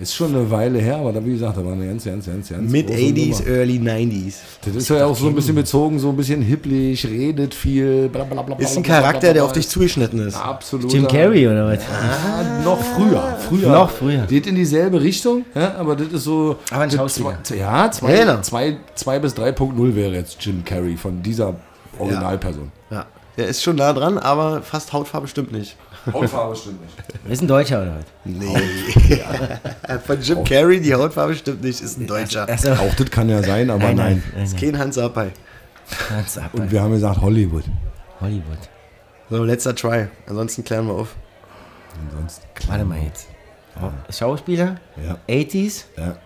Ist schon eine Weile her, aber da, wie gesagt, da war eine ganz, ganz, ganz, ganz Mid große 80s, Nummer. early 90s. Das ist ja auch so ein bisschen bezogen, so ein bisschen hipplich, redet viel, bla bla bla. Ist ein Charakter, der auf dich zugeschnitten ist. Absolut. Jim Carrey oder was? Ah, noch früher. früher. Noch früher. Geht in dieselbe Richtung, ja, aber das ist so. Aber ein Schauspieler. zwei- Ja, zwei, Ja, genau. zwei, zwei bis 3.0 wäre jetzt Jim Carrey von dieser Originalperson. Ja. Der ist schon nah dran, aber fast Hautfarbe stimmt nicht. Hautfarbe stimmt nicht. Ist ein Deutscher oder was? Nee. Von Jim Carrey, die Hautfarbe stimmt nicht, ist ein Deutscher. Achso. Auch das kann ja sein, aber Nein, nein. nein. Ist kein Hans Sapai. Ganz ab. Und wir haben gesagt Hollywood. Hollywood. So, letzter Try. Ansonsten klären wir auf. Ansonsten. Warte mal jetzt. Schauspieler? Ja, 80s? ja.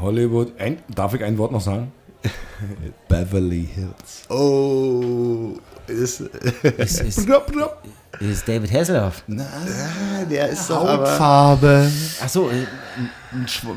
Hollywood. Ein, darf ich ein Wort noch sagen? (laughs) Beverly Hills. Oh, ist, Ist, ist, (laughs) ist David Hasselhoff. Ah, der ist doch. Hautfarbe. Achso,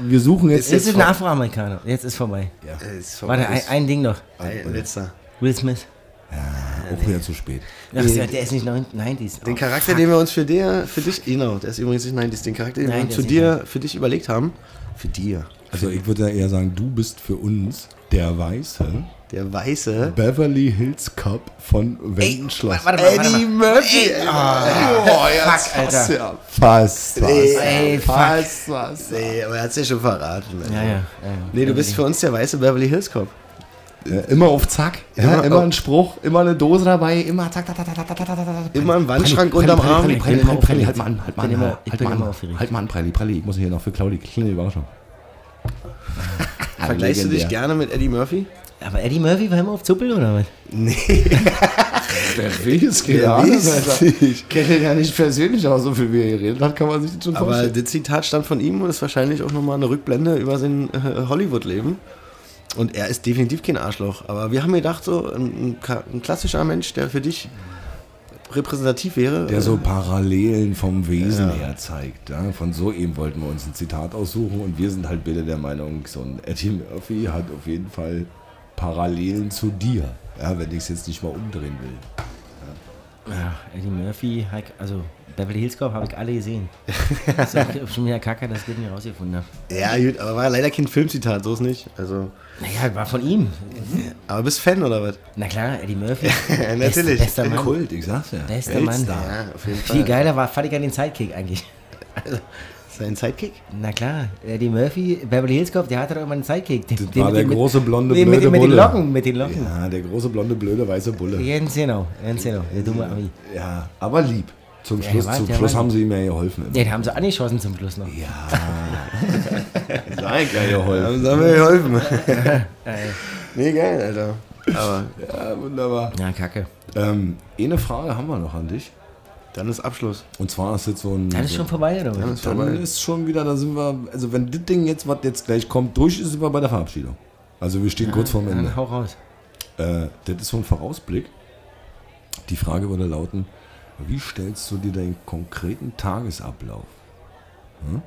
Wir suchen jetzt. jetzt ist ein Afroamerikaner. Jetzt ist vorbei. Ist Warte, ein, ein Ding noch. ein, letzter. Will Smith. Auch wieder zu spät. Ach, der der ist nicht 90s. Den Oh, Charakter, den wir uns für dir, für dich, genau, der ist übrigens nicht 90s, den Charakter, den Nein, wir uns zu ist dir, für dich überlegt haben, für dir, Also ich würde ja eher sagen, du bist für uns der weiße der weiße Beverly Hills Cup von Wendenschloss. Warte mal, warte mal. Murphy. Oh, Fuck, Alter. Ja, fast was. Ey, fuck. Fast was. Nee, aber er hat es ja schon verraten. Alter. Ja, ja. ja. Nee, du bist für uns der weiße Beverly Hills Cop. Ja, immer auf Zack. Ja, Immer immer, ein Spruch, immer eine Dose dabei, immer zack, zack, zack, zack, zack, zack, zack. Immer im Wandschrank Pralli, unterm Arm. Pralli, Pralli, Pralli, halt mal an, halt mal an, halt mal an. Halt mal an, Pralli, Pralli, ich muss hier noch für Claudi kleine Überraschung. Vergleichst du dich gerne mit Eddie Murphy? Aber Eddie Murphy war immer auf Zuppel oder was? (laughs) Der weiß, keine Der Ahnung, Alter. Ich kenne den ja nicht persönlich, aber so viel wie er geredet hat, kann man sich das schon Aber vorstellen. das Zitat stammt von ihm und ist wahrscheinlich auch nochmal eine Rückblende über sein äh, Hollywood-Leben. Und er ist definitiv kein Arschloch. Aber wir haben gedacht, so ein, ein, klassischer Mensch, der für dich repräsentativ wäre. Der so Parallelen vom Wesen Ja. her zeigt. Ja? Von so eben wollten wir uns ein Zitat aussuchen und wir sind halt bitte der Meinung, so ein Eddie Murphy hat auf jeden Fall Parallelen zu dir. Ja, wenn ich es jetzt nicht mal umdrehen will. Ja, Eddie Murphy, also Beverly Hills Cop habe ich alle gesehen. (laughs) Das ist schon wieder kacke, dass ich das nicht rausgefunden habe. Ja, gut, aber war leider kein Filmzitat, so ist nicht. Also, Naja, war von ihm. aber bist Fan oder was? Na klar, Eddie Murphy. (laughs) Ja, natürlich. Bester Mann. Kult, ich sag's ja. Bester Mann. Ja. Viel geiler war, fand ich an den Sidekick eigentlich. (laughs) Sein Sidekick? Na klar, Eddie Murphy, Beverly Hills Cop, der hatte doch immer einen Sidekick. Den, Das war der mit- große blonde blöde mit, mit den Bulle. Locken, mit den Locken. Ja, der große blonde blöde weiße Bulle. Ganz genau, ganz genau, der dumme Ami. Ja, aber lieb. Zum Ja, Schluss, war- zum Schluss haben sie ihm ja geholfen. Den haben sie angeschossen zum Schluss noch. Ja. (laughs) Sei geil geholfen. Haben sie mir geholfen. (laughs) nee, geil, Alter. Aber Ja, wunderbar. Ja, kacke. Ähm, eine Frage haben wir noch an dich. Dann ist Abschluss. Und zwar ist jetzt so ein. Dann ist schon vorbei, oder Dann was? ist dann ist schon wieder, da sind wir. Also, wenn das Ding jetzt, was jetzt gleich kommt, durch ist, sind wir bei der Verabschiedung. Also, wir stehen kurz vorm Ende. Dann hau raus. Äh, das ist so ein Vorausblick. Die Frage würde lauten: Wie stellst du dir deinen konkreten Tagesablauf hm?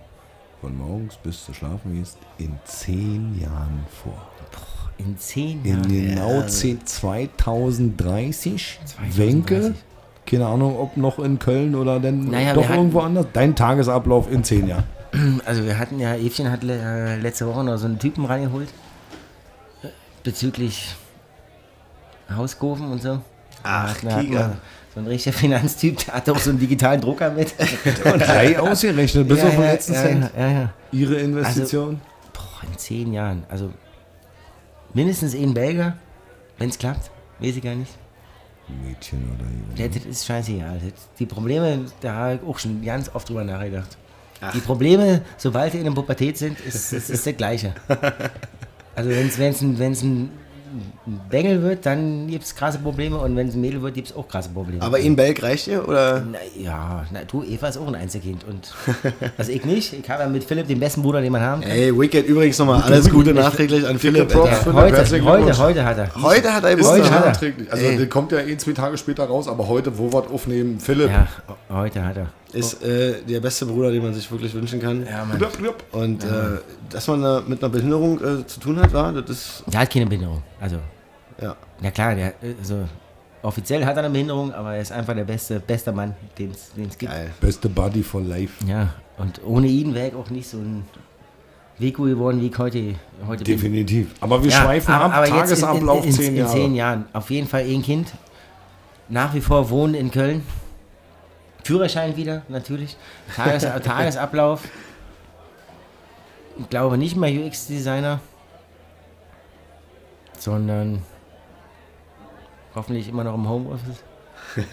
von morgens bis du schlafen gehst in zehn Jahren vor? In zehn In Jahren. genau 10, 2030, 2030. Wenke, keine Ahnung, ob noch in Köln oder denn Naja, doch hatten- irgendwo anders. Dein Tagesablauf in zehn Jahren. (clears throat) Also wir hatten ja, Evchen hat äh, letzte Woche noch so einen Typen reingeholt. Bezüglich Hauskofen und so. Ach, wir so ein richtiger (laughs) Finanztyp, der hatte auch so einen digitalen Drucker mit. (laughs) Und gleich ausgerechnet, bis ja, auf den letzten ja, Cent. ja, ja, ja. Ihre Investition. Boah, Boah, in zehn Jahren. Also mindestens ein Belgier, wenn es klappt. Weiß ich gar nicht. Mädchen oder Ja, das ist scheißegal. Die Probleme, da habe ich auch schon ganz oft drüber nachgedacht. Die Probleme, sobald die in der Pubertät sind, ist, ist, ist das Gleiche. (laughs) Also wenn es ein, wenn's ein ein Bengel wird, dann gibt es krasse Probleme und wenn es ein Mädel wird, gibt es auch krasse Probleme. Aber in Belg reicht dir? Oder? Na, ja, na, du, Eva ist auch ein Einzelkind. Und, (laughs) also ich nicht. Ich habe ja mit Philipp den besten Bruder, den man haben kann. Ey, Wicked, übrigens nochmal alles Gute nachträglich an Philipp. Props. Alter. Heute, heute, heute hat er. Heute hat er Ist Heute Geburtstag. hat er. nachträglich. Also der kommt ja eh zwei Tage später raus, aber heute, wo wir aufnehmen, Philipp. Ja, heute hat er. Ist äh, der beste Bruder, den man sich wirklich wünschen kann. Ja, Mann. Und äh, dass man da mit einer Behinderung äh, zu tun hat, war, das ist, Der hat keine Behinderung. Also, ja. ja klar, der, also, offiziell hat er eine Behinderung, aber er ist einfach der beste, beste Mann, den es gibt. Geil. Beste Buddy for life. Ja, und ohne ihn wäre ich auch nicht so ein Weg geworden, wie ich heute, heute bin. Definitiv. Aber wir Ja, schweifen aber, ab. aber jetzt Tagesablauf in, in, in, zehn in Jahre. zehn Jahren. Auf jeden Fall ein Kind. Nach wie vor wohnen in Köln. Führerschein wieder, natürlich. Tages, (laughs) Tagesablauf. Ich glaube nicht mehr UX-Designer, sondern hoffentlich immer noch im Homeoffice. (laughs)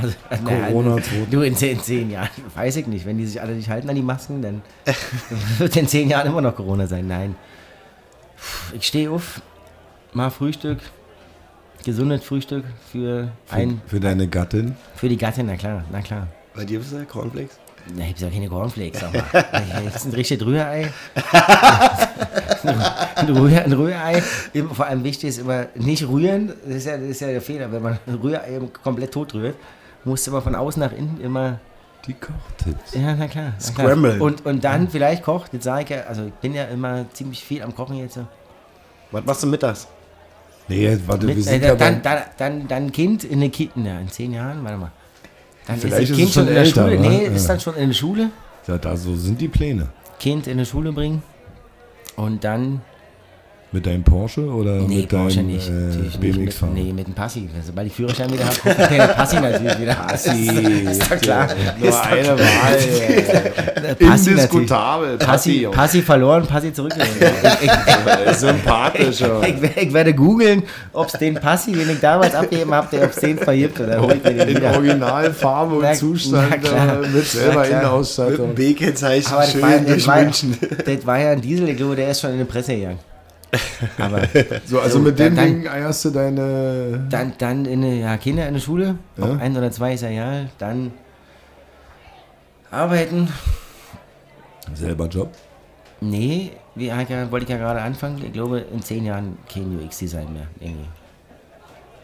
also, naja, Corona du- 2. Du in zehn, zehn Jahren, weiß ich nicht. Wenn die sich alle nicht halten an die Masken, dann (laughs) wird in zehn Jahren immer noch Corona sein. Nein. Ich stehe auf, mal Frühstück, gesundes Frühstück für ein, Für deine Gattin. für die Gattin, na klar, na klar. Bei dir bist du Cornflakes? Na, ich hab ja keine Cornflakes, aber (laughs) das ist ein richtiges Rührei. ein, Rühr, ein Rührei, immer- vor allem wichtig ist immer nicht rühren, das ist ja, das ist ja der Fehler, wenn man ein Rührei komplett tot rührt, musst du aber von außen nach innen immer Die Kochtipps. Ja, na klar. Na klar. Scramble. Und, und dann vielleicht kocht, jetzt sage ich ja, also ich bin ja immer ziemlich viel am Kochen jetzt. Was machst du mittags? Nee, warte, wir Mit, sind äh, dann, dann, dann, dann Kind in der Kita, ja, in zehn Jahren, warte mal. Dann Vielleicht das ist es schon in der älter, Schule. wa? Nee, Ja. ist dann schon in der Schule. ja, da so sind die Pläne. Kind in die Schule bringen. Und dann. Mit deinem Porsche oder Nee, mit Porsche deinem nicht. äh. BMX Mit, fahren? nee, mit dem Passi. Sobald ich Führerschein wieder habe, guckt der Passi natürlich wieder. Passi. ist doch klar. Nur eine Wahl. Der (laughs) Passi. Indiskutabel. Passi, Passi verloren, Passi zurückgeholt. (laughs) ich, ich, ich, ich, ich werde googeln, ob es den Passi, den ich damals abgegeben habe, der ob es den vergibt oder hol ich mir den In wieder. Originalfarbe und Na- Zustand na klar. äh, mit selber. Innenausstattung. B-Kennzeichen Aber das schön durch war, München. das war ja ein Diesel, ich glaube, der ist schon in die Presse gegangen. (laughs) Aber So, also So, mit dem dann- Ding eierst du deine. dann, dann in eine, ja, Kinder in der Schule, Ja. ob ein oder zwei ist ja egal, dann arbeiten. Selber Job. Nee, wie ja, wollte ich ja gerade anfangen. Ich glaube, in zehn Jahren kein UX-Design mehr. Irgendwie.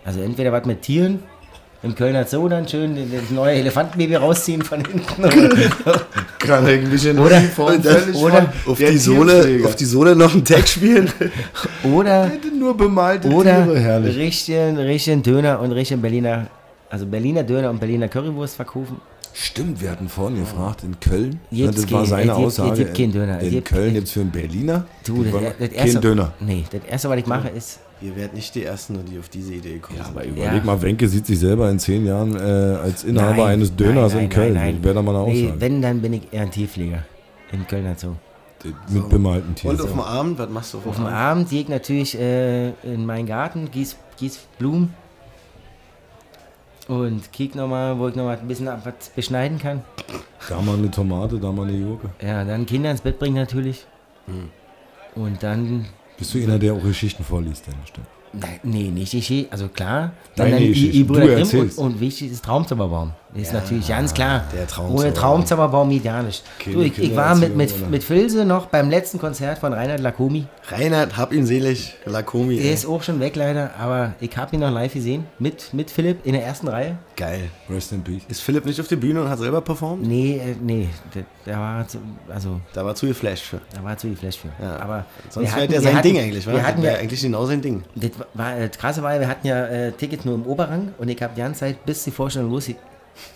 Also entweder was mit Tieren, im Kölner Zoo dann schön das neue Elefantenbaby rausziehen von hinten. (laughs) Kann ich ein bisschen Oder- uniformfällig oder- Auf die, Sohle, auf die Sohle noch einen Tag spielen. oder, (laughs) Hätte nur bemalte oder Tiere, herrlich. richtigen, richtigen Döner und richtigen Berliner, also Berliner Döner und Berliner Currywurst verkaufen. Stimmt, wir hatten vorhin gefragt, in Köln, Jetzt das war seine jetzt gibt- Aussage, jetzt gibt keinen Döner. in Jetzt- Köln gibt es für einen Berliner Du, das, kein das erste, Döner. Nee, das erste, was ich mache, ist, Ihr werdet nicht die Ersten, die auf diese Idee kommen. Ja, aber überleg Ja. mal, Wenke sieht sich selber in zehn Jahren äh, als Inhaber Nein, eines Döners nein, in nein, Köln. nein, nein. Wäre da mal eine nee, Aussage. wenn, dann bin ich eher ein Tierpfleger. Im Kölner Zoo. Mit bemalten Tieren. Und auf dem Abend, was machst du auf dem Auf dem Abend? Abend gehe ich natürlich äh, in meinen Garten, gieß, gieß Blumen und kick nochmal, wo ich nochmal ein bisschen ab- was beschneiden kann. Da mal eine Tomate, da mal eine Gurke. Ja, dann Kinder ins Bett bringen natürlich. Hm. Und dann, Bist du einer, der auch Geschichten vorliest, denn bestimmt. nein, nee, nicht die also klar. Deine dann die, die Geschichten. Brüder Grimm und, und wichtig ist Traumzauberbaum. Ist natürlich ganz klar. der Traumzauberbaum. Ohne Traumzauberbaum geht gar nicht. Du, ich, ich war mit, mit, mit Filse noch beim letzten Konzert von Reinhard Lacomi. Reinhard, hab ihn selig. Lakomi. Der ey. ist auch schon weg leider, aber ich habe ihn noch live gesehen. Mit, mit Philipp in der ersten Reihe. Geil. Rest in Peace. Ist Philipp nicht auf der Bühne und hat selber performt? Nee, äh, nee, der, der war zu, also Da war zu geflasht für. da war zu viel Flash für. Ja. Aber Sonst wäre der sein hatten- Ding eigentlich? Wir hatten ja, eigentlich genau sein Ding. das war, das krasse war, ja, wir hatten ja äh, Tickets nur im Oberrang und ich habe die ganze Zeit, bis die Vorstellung los,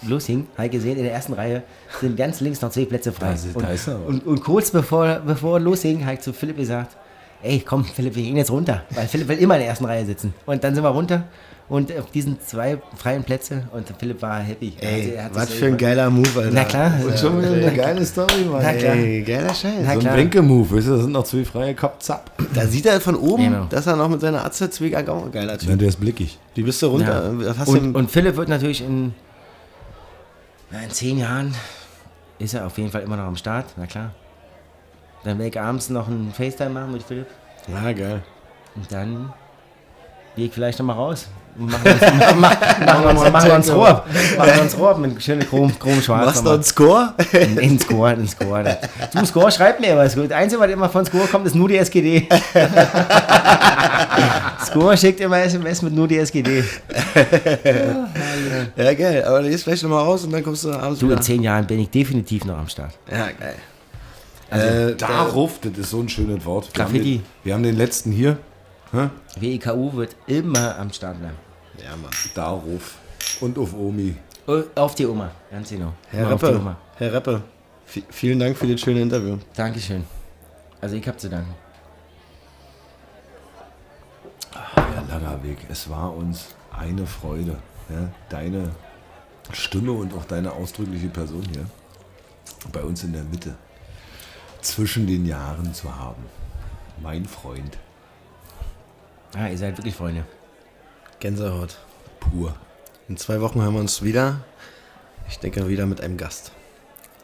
loshing, halt gesehen, in der ersten Reihe sind ganz links noch zwei Plätze frei. Ist- und, und, und kurz bevor, bevor losging, habe ich zu Philipp gesagt, ey, komm, Philipp, wir gehen jetzt runter. Weil Philipp will immer in der ersten Reihe sitzen. Und dann sind wir runter und auf diesen zwei freien Plätze und Philipp war happy. Ey, Also was für ein geiler Move, Alter. Na klar. Und schon wieder eine (laughs) geile Story, Mann. Na klar. Ey, geiler Scheiß. Na So ein klar. Bänke-Move, weißt du, da sind noch zwei freie Cup, zapp. Da sieht er von oben, Genau. dass er noch mit seiner Atze Zwieger auch ein geiler Ja, Typ. der ist blickig. Die bist du runter. Ja. Und, und Philipp wird natürlich in, na, in zehn Jahren ist er auf jeden Fall immer noch am Start, na klar. Dann werde ich abends noch einen FaceTime machen mit Philipp Ja, geil. und dann gehe ich vielleicht nochmal raus. Machen wir uns, (laughs) wir uns, machen wir uns Rohr. Machen wir uns Rohr mit schöne Chrom, Chrom schwarz. Machst du einen Score? (laughs) in, in Score, in Score. Du, Score schreibt mir was. Das Einzige, was immer von Score kommt, ist nur die SGD. (laughs) Score schickt immer SMS mit nur die SGD. ja, geil. Aber du gehst vielleicht nochmal raus und dann kommst du abends Du, wieder. in zehn Jahren bin ich definitiv noch am Start. Ja, geil. Also, äh, Darauf, das ist so ein schönes Wort. Wir haben Graffiti. den, wir haben den letzten hier. Hä? WEKU wird immer am Start bleiben. Ja, Mann. Darauf. Und auf Omi. Oh, Auf die Oma, ganz genau. Herr Reppe, Oma. Herr Reppe, vi- vielen Dank für das schöne Interview. Dankeschön. Also ich hab zu danken. Herr Lagerweg, es war uns eine Freude, ja, deine Stimme und auch deine ausdrückliche Person hier bei uns in der Mitte zwischen den Jahren zu haben. Mein Freund, Ah, ihr seid wirklich Freunde. Gänsehaut. pur. In zwei Wochen hören wir uns wieder. Ich denke wieder mit einem Gast.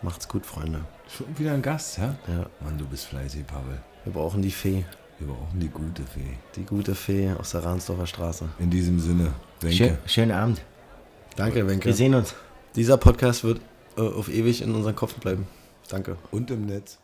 Macht's gut, Freunde. Schon wieder ein Gast, ja? Ja, Mann, du bist fleißig, Pavel. wir brauchen die Fee. Wir brauchen die gute Fee. Die gute Fee aus der Rahnsdorfer Straße. In diesem Sinne, Wenke. Schön, schönen Abend. Danke, Wenke. Wir sehen uns. Dieser Podcast wird äh, auf ewig in unserem Kopf bleiben. Danke. Und im Netz.